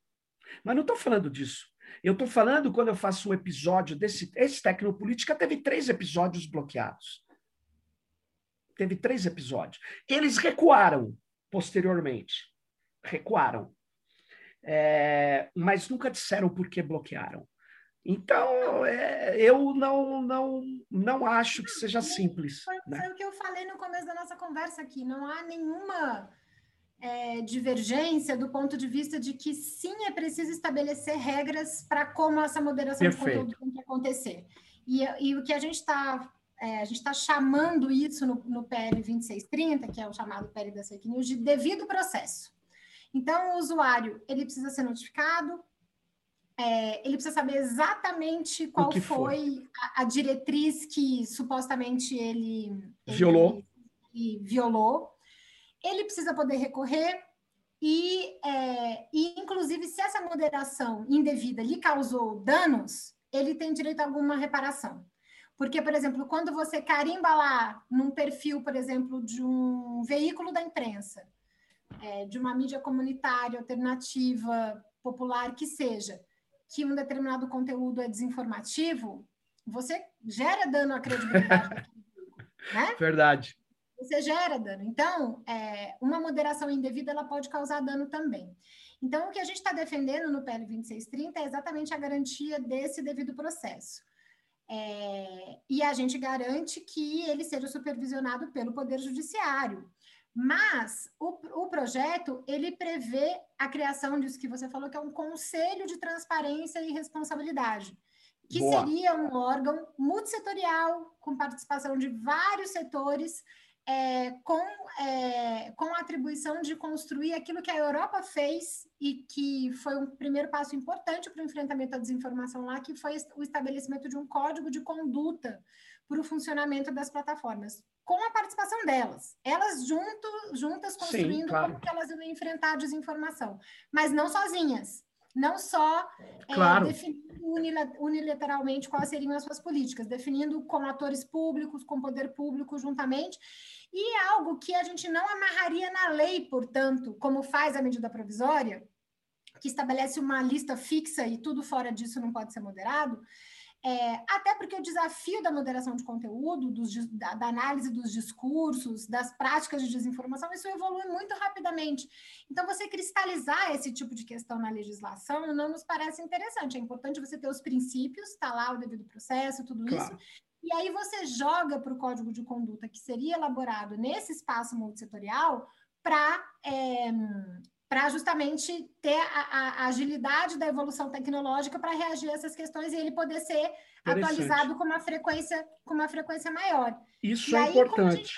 S1: Mas não estou falando disso. Eu estou falando quando eu faço um episódio desse. Esse Tecnopolítica teve três episódios bloqueados. Teve três episódios. Eles recuaram posteriormente. Recuaram. É, mas nunca disseram por que bloquearam. Então, é, eu não, não, não acho que seja simples.
S2: Foi,
S1: né?
S2: foi o que eu falei no começo da nossa conversa aqui. Não há nenhuma é, divergência do ponto de vista de que sim é preciso estabelecer regras para como essa moderação Perfeito. de conteúdo tem que acontecer. E, e o que a gente está é, a gente está chamando isso no, no PL 2630, que é o chamado PL da fake news, de devido processo. Então, o usuário ele precisa ser notificado, é, ele precisa saber exatamente qual foi, foi a, a, diretriz que supostamente ele
S1: violou.
S2: Ele, ele violou. Ele precisa poder recorrer e, é, e, inclusive, se essa moderação indevida lhe causou danos, ele tem direito a alguma reparação. Porque, por exemplo, quando você carimba lá num perfil, por exemplo, de um veículo da imprensa, é, de uma mídia comunitária, alternativa, popular, que seja, que um determinado conteúdo é desinformativo, você gera dano à credibilidade daquele
S1: né? Verdade.
S2: Você gera dano. Então, é, uma moderação indevida ela pode causar dano também. Então, o que a gente está defendendo no PL 2630 é exatamente a garantia desse devido processo. É, e a gente garante que ele seja supervisionado pelo Poder Judiciário. Mas o, o projeto ele prevê a criação disso que você falou, que é um conselho de transparência e responsabilidade, que Boa. seria um órgão multissetorial, com participação de vários setores, é, com, é, com a atribuição de construir aquilo que a Europa fez e que foi um primeiro passo importante para o enfrentamento à desinformação lá, que foi o estabelecimento de um código de conduta para o funcionamento das plataformas com a participação delas. Elas junto, juntas construindo Sim, claro. como que elas iam enfrentar a desinformação. Mas não sozinhas. Não só é, claro. é, definindo unilateralmente quais seriam as suas políticas, definindo com atores públicos, com poder público juntamente, e é algo que a gente não amarraria na lei, portanto, como faz a medida provisória, que estabelece uma lista fixa e tudo fora disso não pode ser moderado, é, até porque o desafio da moderação de conteúdo, dos, da, da, análise dos discursos, das práticas de desinformação, isso evolui muito rapidamente. Então, você cristalizar esse tipo de questão na legislação não nos parece interessante. É importante você ter os princípios, está lá o devido processo, tudo claro. isso. E aí você joga para o código de conduta que seria elaborado nesse espaço multissetorial para é, para justamente ter a, a, agilidade da evolução tecnológica para reagir a essas questões e ele poder ser atualizado com uma frequência com uma frequência maior.
S1: Isso e é aí, importante. Gente,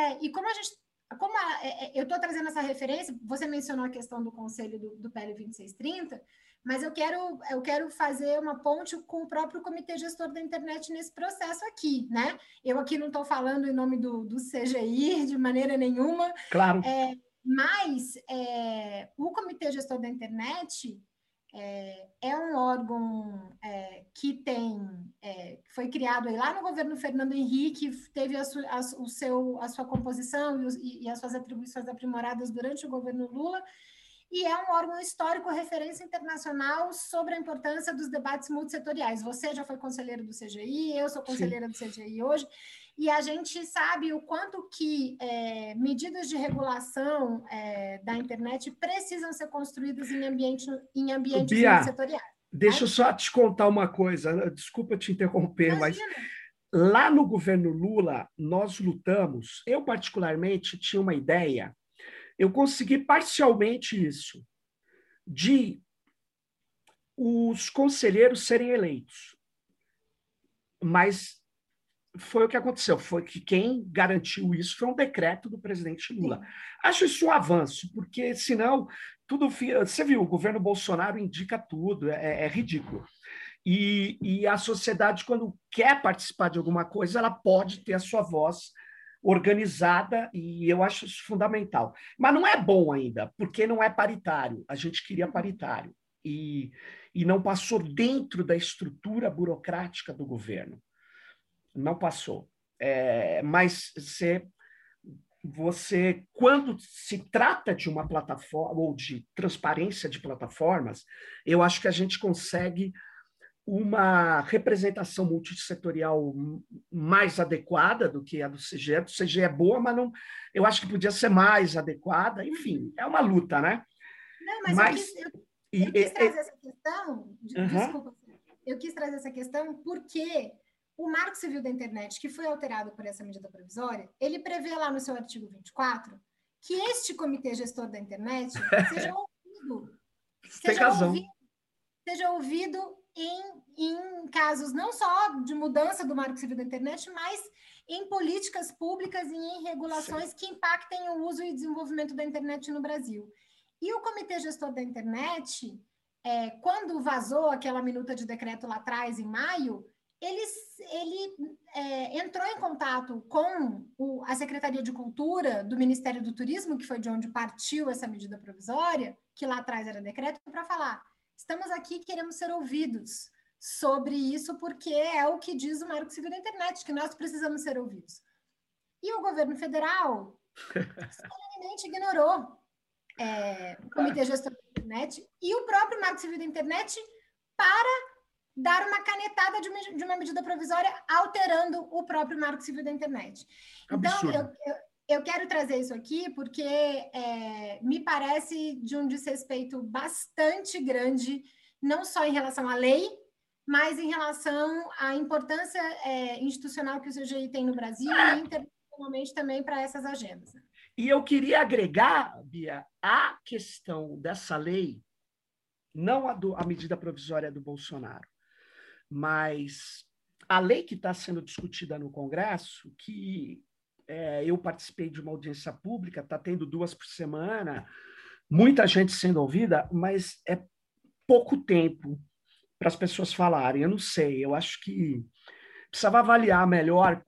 S2: é, e como a gente como a, é, é eu estou trazendo essa referência, você mencionou a questão do conselho do, do PL 2630, mas eu quero, eu quero fazer uma ponte com o próprio comitê gestor da internet nesse processo aqui, né? Eu aqui não estou falando em nome do, do CGI de maneira nenhuma.
S1: Claro.
S2: É, mas é, o Comitê Gestor da Internet é, é um órgão é, que tem, é, foi criado lá no governo Fernando Henrique, teve a, su, a, o seu, a sua composição e, os, e, as suas atribuições aprimoradas durante o governo Lula, e é um órgão histórico referência internacional sobre a importância dos debates multissetoriais. Você já foi conselheiro do CGI, eu sou conselheira Sim. do CGI hoje, e a gente sabe o quanto que é, medidas de regulação é, da internet precisam ser construídas em, ambiente, em ambientes Bia, setoriais.
S1: Deixa eu só te contar uma coisa, desculpa te interromper, Imagina. mas lá no governo Lula, nós lutamos, eu particularmente tinha uma ideia, eu consegui parcialmente isso, de os conselheiros serem eleitos, mas foi o que aconteceu, foi que quem garantiu isso foi um decreto do presidente Lula. Sim. Acho isso um avanço, porque senão tudo. Você viu, o governo Bolsonaro indica tudo, é, é ridículo. E, e, a sociedade, quando quer participar de alguma coisa, ela pode ter a sua voz organizada e eu acho isso fundamental. Mas não é bom ainda, porque não é paritário. A gente queria paritário e, e não passou dentro da estrutura burocrática do governo. Não passou. É, mas você, você, quando se trata de uma plataforma ou de transparência de plataformas, eu acho que a gente consegue uma representação multissetorial mais adequada do que a do CGE. A do CGE é boa, mas não, eu acho que podia ser mais adequada. Enfim, é uma luta, né?
S2: Não, mas, mas eu, quis, eu, eu quis trazer essa questão, desculpa, eu quis trazer essa questão porque o Marco Civil da Internet, que foi alterado por essa medida provisória, ele prevê lá no seu artigo 24 que este comitê gestor da internet seja ouvido.
S1: Seja. Ouvido,
S2: seja ouvido em, em casos não só de mudança do marco civil da internet, mas em políticas públicas e em regulações Sim. que impactem o uso e desenvolvimento da internet no Brasil. E o Comitê Gestor da Internet, é, quando vazou aquela minuta de decreto lá atrás, em maio, ele, ele é, entrou em contato com o, a Secretaria de Cultura do Ministério do Turismo, que foi de onde partiu essa medida provisória, que lá atrás era decreto, para falar: Estamos aqui queremos ser ouvidos sobre isso, porque é o que diz o Marco Civil da Internet, que nós precisamos ser ouvidos. E o governo federal solenemente ignorou é, o Comitê Gestor da Internet e o próprio Marco Civil da Internet para dar uma canetada de uma, de uma medida provisória alterando o próprio Marco Civil da Internet. Então, eu, eu, eu quero trazer isso aqui porque é, me parece de um desrespeito bastante grande, não só em relação à lei, mas em relação à importância é, institucional que o CGI tem no Brasil e internacionalmente também para essas agendas.
S1: E eu queria agregar, Bia, a questão dessa lei, não a, do, a medida provisória do Bolsonaro, mas a lei que está sendo discutida no Congresso, que é, eu participei de uma audiência pública, está tendo duas por semana, muita gente sendo ouvida, mas é pouco tempo para as pessoas falarem. Eu não sei, eu acho que precisava avaliar melhor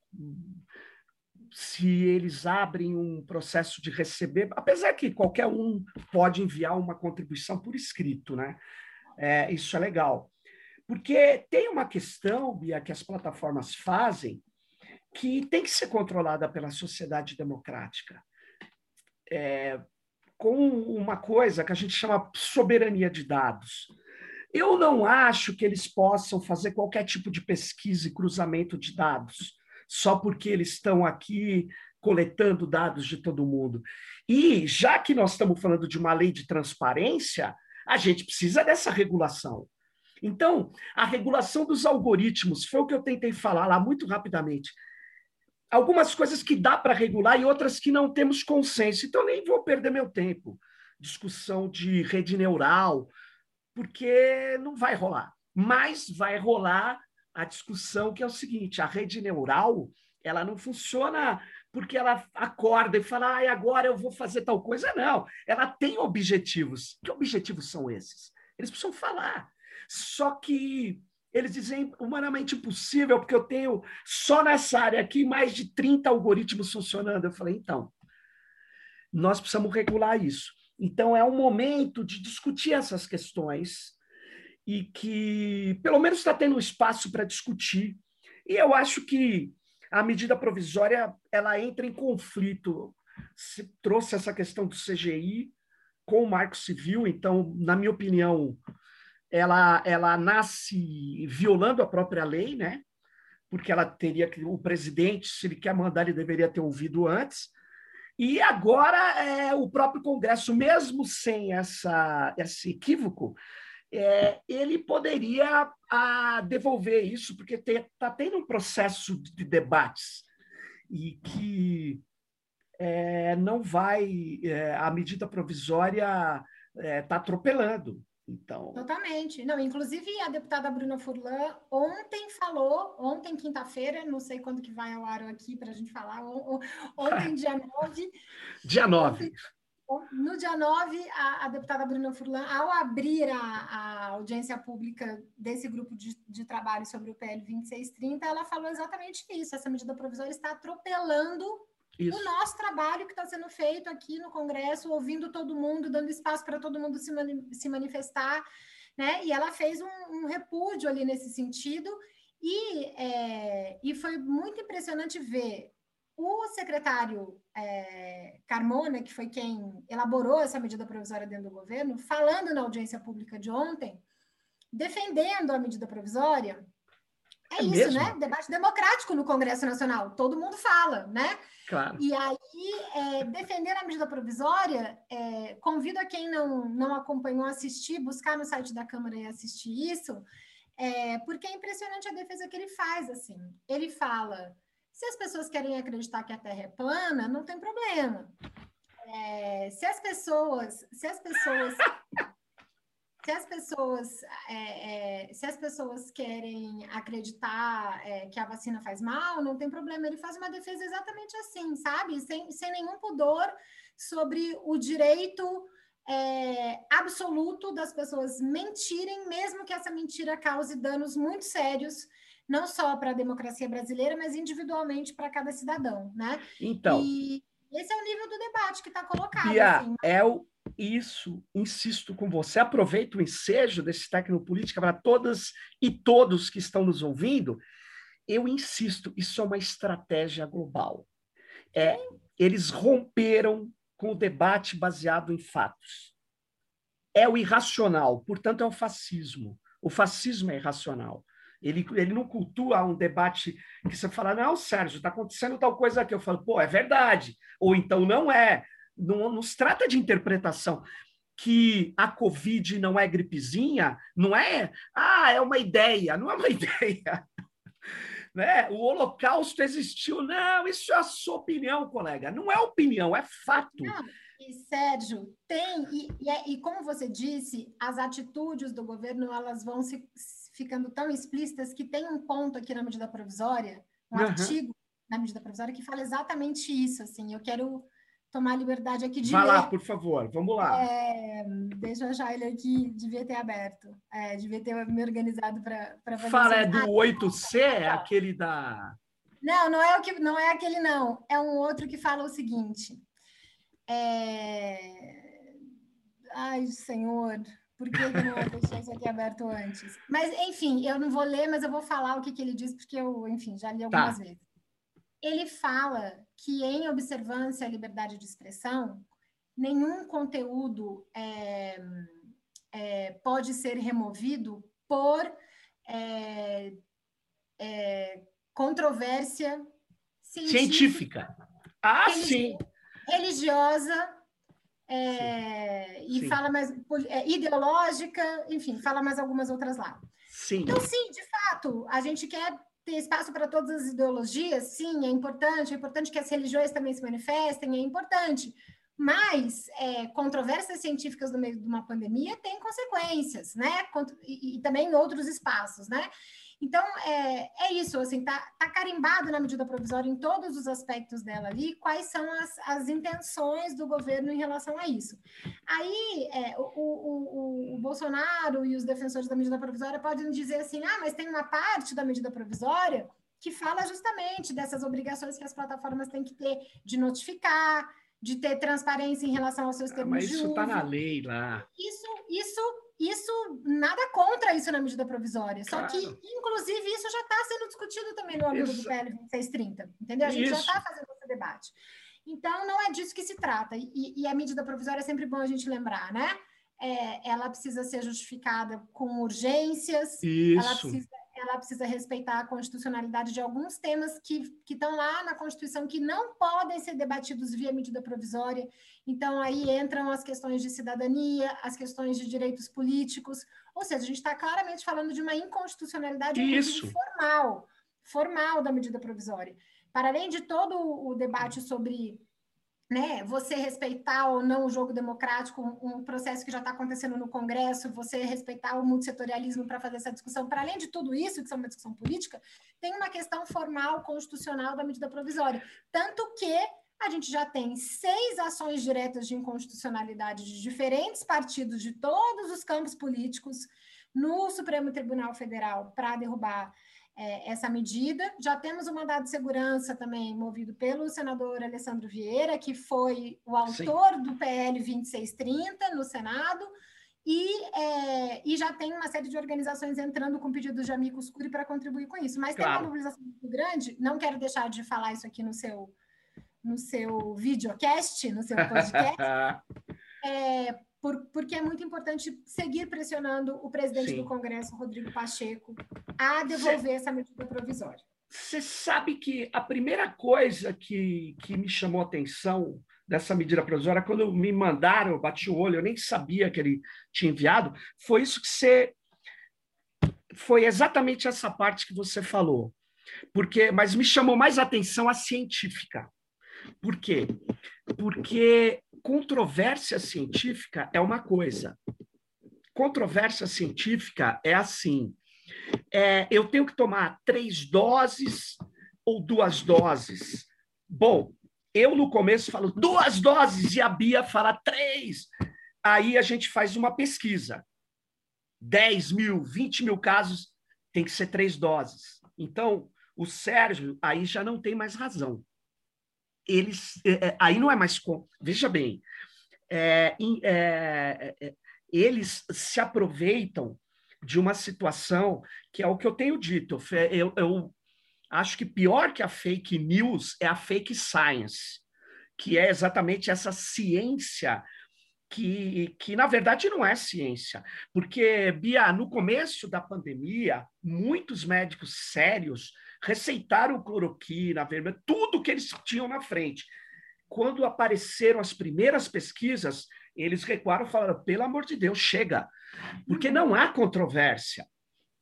S1: se eles abrem um processo de receber, apesar que qualquer um pode enviar uma contribuição por escrito, né? É, isso é legal. Porque tem uma questão, Bia, que as plataformas fazem, que tem que ser controlada pela sociedade democrática. É, com uma coisa que a gente chama soberania de dados. Eu não acho que eles possam fazer qualquer tipo de pesquisa e cruzamento de dados, só porque eles estão aqui coletando dados de todo mundo. E já que nós estamos falando de uma lei de transparência, a gente precisa dessa regulação. Então, a regulação dos algoritmos foi o que eu tentei falar lá muito rapidamente algumas coisas que dá para regular e outras que não temos consenso. Então, nem vou perder meu tempo. Discussão de rede neural, porque não vai rolar. Mas vai rolar a discussão que é o seguinte: a rede neural ela não funciona porque ela acorda e fala, ah, agora eu vou fazer tal coisa. Não, ela tem objetivos. Que objetivos são esses? Eles precisam falar. Só que eles dizem humanamente impossível, porque eu tenho só nessa área aqui mais de 30 algoritmos funcionando. Eu falei, então, nós precisamos regular isso. Então, é um momento de discutir essas questões e que, pelo menos, está tendo espaço para discutir. E eu acho que a medida provisória ela entra em conflito. Se trouxe essa questão do CGI com o Marco Civil, então, na minha opinião, ela, ela nasce violando a própria lei, né? Porque ela teria que o presidente, se ele quer mandar, ele deveria ter ouvido antes. E agora é, o próprio Congresso, mesmo sem essa, esse equívoco, é, ele poderia a, devolver isso, porque está tendo um processo de debates e que é, não vai, é, a medida provisória está é, atropelando. Então...
S2: Totalmente. Não, inclusive a deputada Bruna Furlan ontem falou, ontem, quinta-feira, não sei quando que vai ao ar aqui para a gente falar, ontem, dia 9.
S1: dia 9.
S2: no dia 9, a, a, deputada Bruna Furlan, ao abrir a, a audiência pública desse grupo de, de, trabalho sobre o PL 2630, ela falou exatamente isso. Essa medida provisória está atropelando Isso. o nosso trabalho que está sendo feito aqui no Congresso, ouvindo todo mundo, dando espaço para todo mundo se, mani se manifestar, né? E ela fez um, um repúdio ali nesse sentido, e, é, e foi muito impressionante ver o secretário é, Carmona, que foi quem elaborou essa medida provisória dentro do governo, falando na audiência pública de ontem, defendendo a medida provisória. É, é isso, mesmo? né? Debate democrático no Congresso Nacional, todo mundo fala, né?
S1: Claro.
S2: E aí, é, defender a medida provisória, é, convido a quem não, não acompanhou assistir, buscar no site da Câmara e assistir isso, é, porque é impressionante a defesa que ele faz, assim. Ele fala, se as pessoas querem acreditar que a Terra é plana, não tem problema. É, se as pessoas, se as pessoas se as pessoas é, é, se as pessoas querem acreditar é, que a vacina faz mal, não tem problema. Ele faz uma defesa exatamente assim, sabe? Sem, sem nenhum pudor sobre o direito é, absoluto das pessoas mentirem, mesmo que essa mentira cause danos muito sérios, não só para a democracia brasileira, mas individualmente para cada cidadão, né?
S1: Então.
S2: E esse é o nível do debate que está colocado.
S1: Bia, assim. é o isso, insisto com você, aproveito o ensejo desse Tecnopolítica para todas e todos que estão nos ouvindo. Eu insisto, isso é uma estratégia global. É, eles romperam com o debate baseado em fatos. É o irracional, portanto, é o fascismo. O fascismo é irracional. Ele, ele não cultua um debate que você fala, não, Sérgio, está acontecendo tal coisa aqui. Eu falo, pô, é verdade. Ou então não é não, não se trata de interpretação que a Covid não é gripezinha, não é, ah, é uma ideia, não é uma ideia. né? O Holocausto existiu, não, isso é a sua opinião, colega, não é opinião, é fato. Não,
S2: e Sérgio, tem, e, e, é, e, como você disse, as atitudes do governo elas vão se, ficando tão explícitas que tem um ponto aqui na medida provisória, um uhum. artigo na medida provisória que fala exatamente isso, assim, eu quero tomar a liberdade aqui de
S1: Vai
S2: ler.
S1: lá, por favor, vamos lá.
S2: É, deixa eu achar ele aqui, devia ter aberto, é, devia ter me organizado para fazer
S1: Fala, é do ah, 8C, é aquele da...
S2: Não, não é, o que, não é aquele não, é um outro que fala o seguinte, é... Ai, senhor, por que eu não deixei isso aqui aberto antes? Mas, enfim, eu não vou ler, mas eu vou falar o que, que ele diz, porque eu, enfim, já li algumas tá. vezes ele fala que, em observância à liberdade de expressão, nenhum conteúdo é, é, pode ser removido por é, é controvérsia científica. científica.
S1: Ah, religi sim.
S2: Religiosa. É, e sim. fala mais é, ideológica, enfim, fala mais algumas outras lá.
S1: Sim.
S2: Então, sim, de fato, a gente quer ter espaço para todas as ideologias, sim, é importante, é importante que as religiões também se manifestem, é importante. Mas é, controvérsias científicas no meio de uma pandemia têm consequências, né? E, e também em outros espaços, né? Então, é, é isso, assim, tá, tá carimbado na medida provisória em todos os aspectos dela ali, quais são as, as intenções do governo em relação a isso. Aí, é, o, o, o, Bolsonaro e os defensores da medida provisória podem dizer assim, ah, mas tem uma parte da medida provisória que fala justamente dessas obrigações que as plataformas têm que ter de notificar, de ter transparência em relação aos seus ah, termos ah, mas
S1: de
S2: isso
S1: está na lei lá.
S2: Isso, isso, isso, nada contra isso na medida provisória. Claro. Só que, inclusive, isso já está sendo discutido também no âmbito do PL 2630, entendeu? A gente isso. já está fazendo esse debate. Então, não é disso que se trata. E, e, a medida provisória é sempre bom a gente lembrar, né? É, ela precisa ser justificada com urgências,
S1: isso.
S2: ela precisa ela precisa respeitar a constitucionalidade de alguns temas que estão lá na Constituição que não podem ser debatidos via medida provisória. Então, aí entram as questões de cidadania, as questões de direitos políticos, ou seja, a gente está claramente falando de uma inconstitucionalidade formal, formal da medida provisória. Para além de todo o debate sobre né, você respeitar ou não o jogo democrático, um, processo que já está acontecendo no Congresso, você respeitar o multissetorialismo para fazer essa discussão, para além de tudo isso, que é uma discussão política, tem uma questão formal, constitucional da medida provisória. Tanto que a gente já tem seis ações diretas de inconstitucionalidade de diferentes partidos de todos os campos políticos no Supremo Tribunal Federal para derrubar é, essa medida. Já temos o mandado de segurança também movido pelo senador Alessandro Vieira, que foi o autor Sim. do PL 2630 no Senado. E, é, e, já tem uma série de organizações entrando com pedidos de amigos curi para contribuir com isso. Mas claro. tem uma mobilização muito grande, não quero deixar de falar isso aqui no seu, no seu videocast, no seu podcast, é, por, porque é muito importante seguir pressionando o presidente Sim. do Congresso, Rodrigo Pacheco, a devolver Cê, essa medida provisória.
S1: Você sabe que a primeira coisa que, que me chamou a atenção dessa medida provisória, quando me mandaram, eu bati o olho, eu nem sabia que ele tinha enviado, foi isso que você. Foi exatamente essa parte que você falou. Porque, mas me chamou mais atenção a científica. Por quê? Porque controvérsia científica é uma coisa. Controvérsia científica é assim: é, eu tenho que tomar três doses ou duas doses. Bom, eu no começo falo duas doses e a Bia fala três. Aí a gente faz uma pesquisa. 10 mil, 20 mil casos, tem que ser três doses. Então, o Sérgio aí já não tem mais razão eles é, é, aí não é mais veja bem é, é, é, eles se aproveitam de uma situação que é o que eu tenho dito eu, eu acho que pior que a fake news é a fake science que é exatamente essa ciência que, que na verdade não é ciência, porque Bia, no começo da pandemia, muitos médicos sérios receitaram cloroquina, vermelho, tudo que eles tinham na frente. Quando apareceram as primeiras pesquisas, eles recuaram e falaram: pelo amor de Deus, chega, porque não há controvérsia.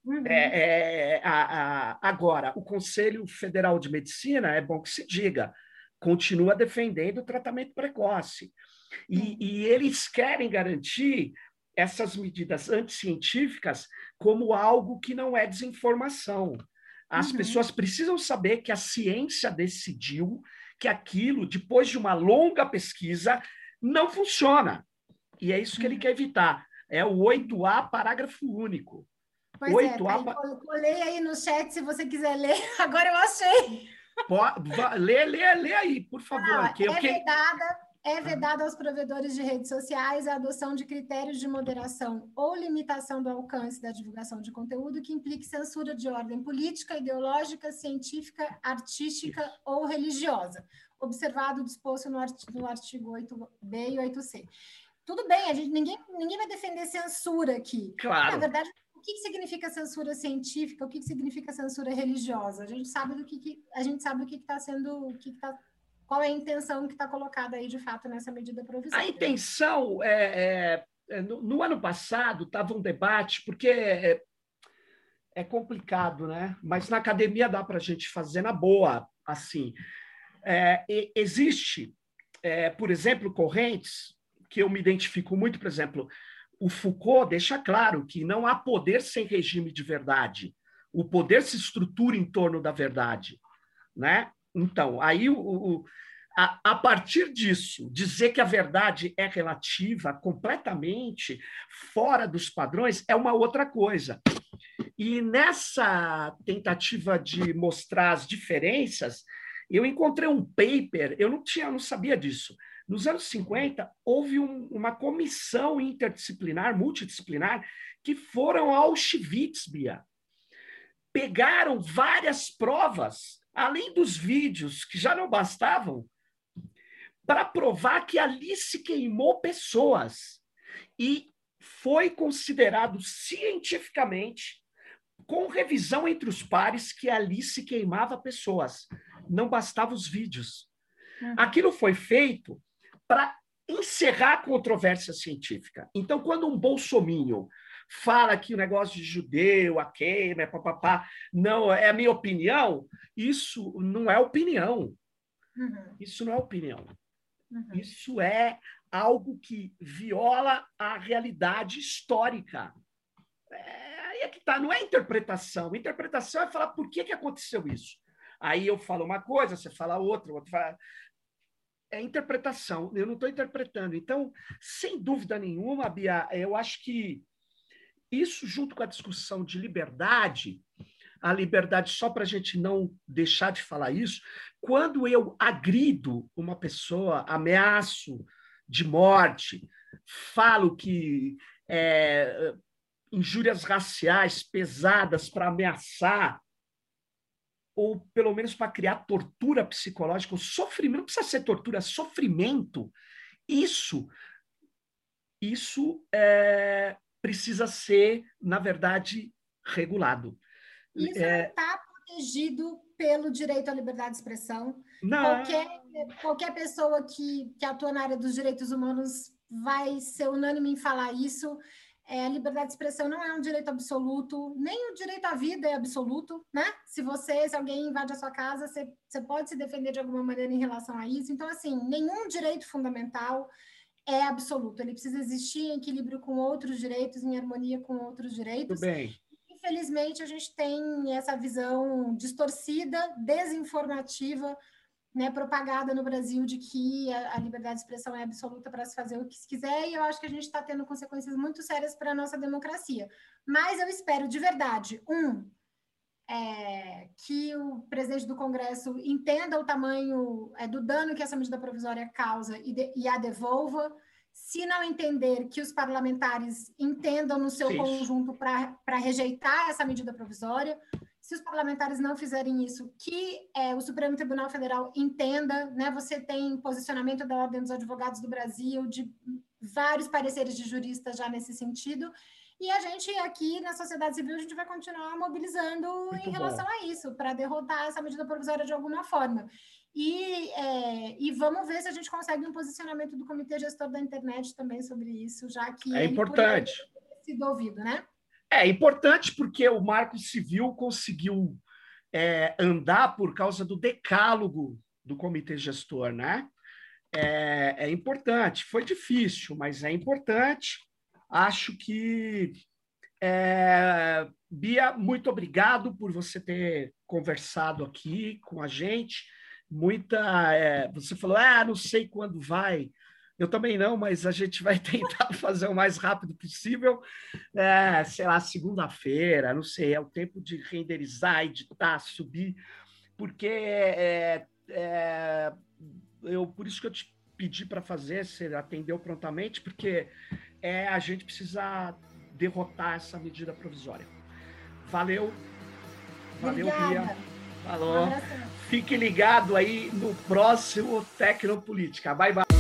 S1: Uhum. É, é, a, a, agora, o Conselho Federal de Medicina, é bom que se diga, continua defendendo o tratamento precoce. E, uhum. e eles querem garantir essas medidas anticientíficas como algo que não é desinformação. As uhum. pessoas precisam saber que a ciência decidiu que aquilo, depois de uma longa pesquisa, não funciona. E é isso que ele uhum. quer evitar. É o 8A, parágrafo único.
S2: Pois 8A, é, tá aí, colei aí no chat se você quiser ler. Agora eu achei.
S1: Pode, lê, lê, lê aí, por favor.
S2: Que é vedada é vedado aos provedores de redes sociais a adoção de critérios de moderação ou limitação do alcance da divulgação de conteúdo que implique censura de ordem política, ideológica, científica, artística ou religiosa, observado o disposto no artigo, no artigo 8b e 8c. Tudo bem, a gente, ninguém, ninguém vai defender censura aqui.
S1: Claro.
S2: Na verdade, o que, significa censura científica? O que, significa censura religiosa? A gente sabe do que, que a gente sabe o que está sendo, o que está qual é a intenção que está colocada aí, de fato, nessa medida provisória?
S1: A intenção, é, é, é no, no, ano passado, estava um debate, porque é, é, complicado, né? Mas na academia dá para a gente fazer na boa, assim. É, existe, é, por exemplo, correntes que eu me identifico muito, por exemplo, o Foucault deixa claro que não há poder sem regime de verdade. O poder se estrutura em torno da verdade, né? Então, aí o, o a, a, partir disso, dizer que a verdade é relativa, completamente fora dos padrões, é uma outra coisa. E nessa tentativa de mostrar as diferenças, eu encontrei um paper, eu não tinha, não sabia disso. Nos anos 50, houve um, uma comissão interdisciplinar, multidisciplinar, que foram ao Auschwitz, Bia. Pegaram várias provas além dos vídeos que já não bastavam, para provar que ali se queimou pessoas. E foi considerado cientificamente, com revisão entre os pares, que ali se queimava pessoas. Não bastavam os vídeos. Uhum. Aquilo foi feito para encerrar a controvérsia científica. Então, quando um bolsominion fala que o negócio de judeu, a queima, é papapá, não é a minha opinião, isso não é opinião. Uhum. Isso não é opinião. Uhum. Isso é algo que viola a realidade histórica. É, aí é que tá, não é interpretação. Interpretação é falar por que, que aconteceu isso. Aí eu falo uma coisa, você fala outra, outro fala... É interpretação, eu não estou interpretando. Então, sem dúvida nenhuma, Bia, eu acho que isso, junto com a discussão de liberdade, a liberdade, só para a gente não deixar de falar isso, quando eu agrido uma pessoa, ameaço de morte, falo que é, injúrias raciais pesadas para ameaçar, ou pelo menos para criar tortura psicológica, o sofrimento, não precisa ser tortura, é sofrimento, isso, isso é, precisa ser, na verdade, regulado.
S2: Isso é... está protegido pelo direito à liberdade de expressão. Não. Qualquer, qualquer pessoa que, que atua na área dos direitos humanos vai ser unânime em falar isso. É, a liberdade de expressão não é um direito absoluto, nem o direito à vida é absoluto, né? Se você, se alguém invade a sua casa, você, você pode se defender de alguma maneira em relação a isso. Então, assim, nenhum direito fundamental é absoluto. Ele precisa existir em equilíbrio com outros direitos, em harmonia com outros direitos.
S1: Muito bem.
S2: Infelizmente, a gente tem essa visão distorcida, desinformativa né, propagada no Brasil de que a, a liberdade de expressão é absoluta para se fazer o que se quiser, e eu acho que a gente está tendo consequências muito sérias para a nossa democracia. Mas eu espero de verdade, um, é, que o presidente do Congresso entenda o tamanho é, do dano que essa medida provisória causa e, de, e, a devolva. Se não entender, que os parlamentares entendam no seu conjunto para rejeitar essa medida provisória se os parlamentares não fizerem isso, que é, o Supremo Tribunal Federal entenda, né? Você tem posicionamento da Ordem dos Advogados do Brasil, de vários pareceres de juristas já nesse sentido, e a gente aqui na sociedade civil a gente vai continuar mobilizando Muito em relação bom. a isso, para derrotar essa medida provisória de alguma forma. E, é, e vamos ver se a gente consegue um posicionamento do Comitê Gestor da Internet também sobre isso, já que
S1: é importante.
S2: Sido ouvido, né?
S1: É importante porque o Marco Civil conseguiu é, andar por causa do decálogo do comitê gestor, né? É, é, importante. Foi difícil, mas é importante. Acho que é, Bia, muito obrigado por você ter conversado aqui com a gente. Muita, é, você falou, ah, não sei quando vai eu também não, mas a gente vai tentar fazer o mais rápido possível. É, sei lá, segunda-feira, não sei, é o tempo de renderizar, editar, subir, porque é, é, eu por isso que eu te pedi para fazer, você atendeu prontamente, porque é, a gente precisa derrotar essa medida provisória. Valeu. Valeu, Obrigada. Bia. Falou. Um Fique ligado aí no próximo Tecnopolítica. Bye, bye.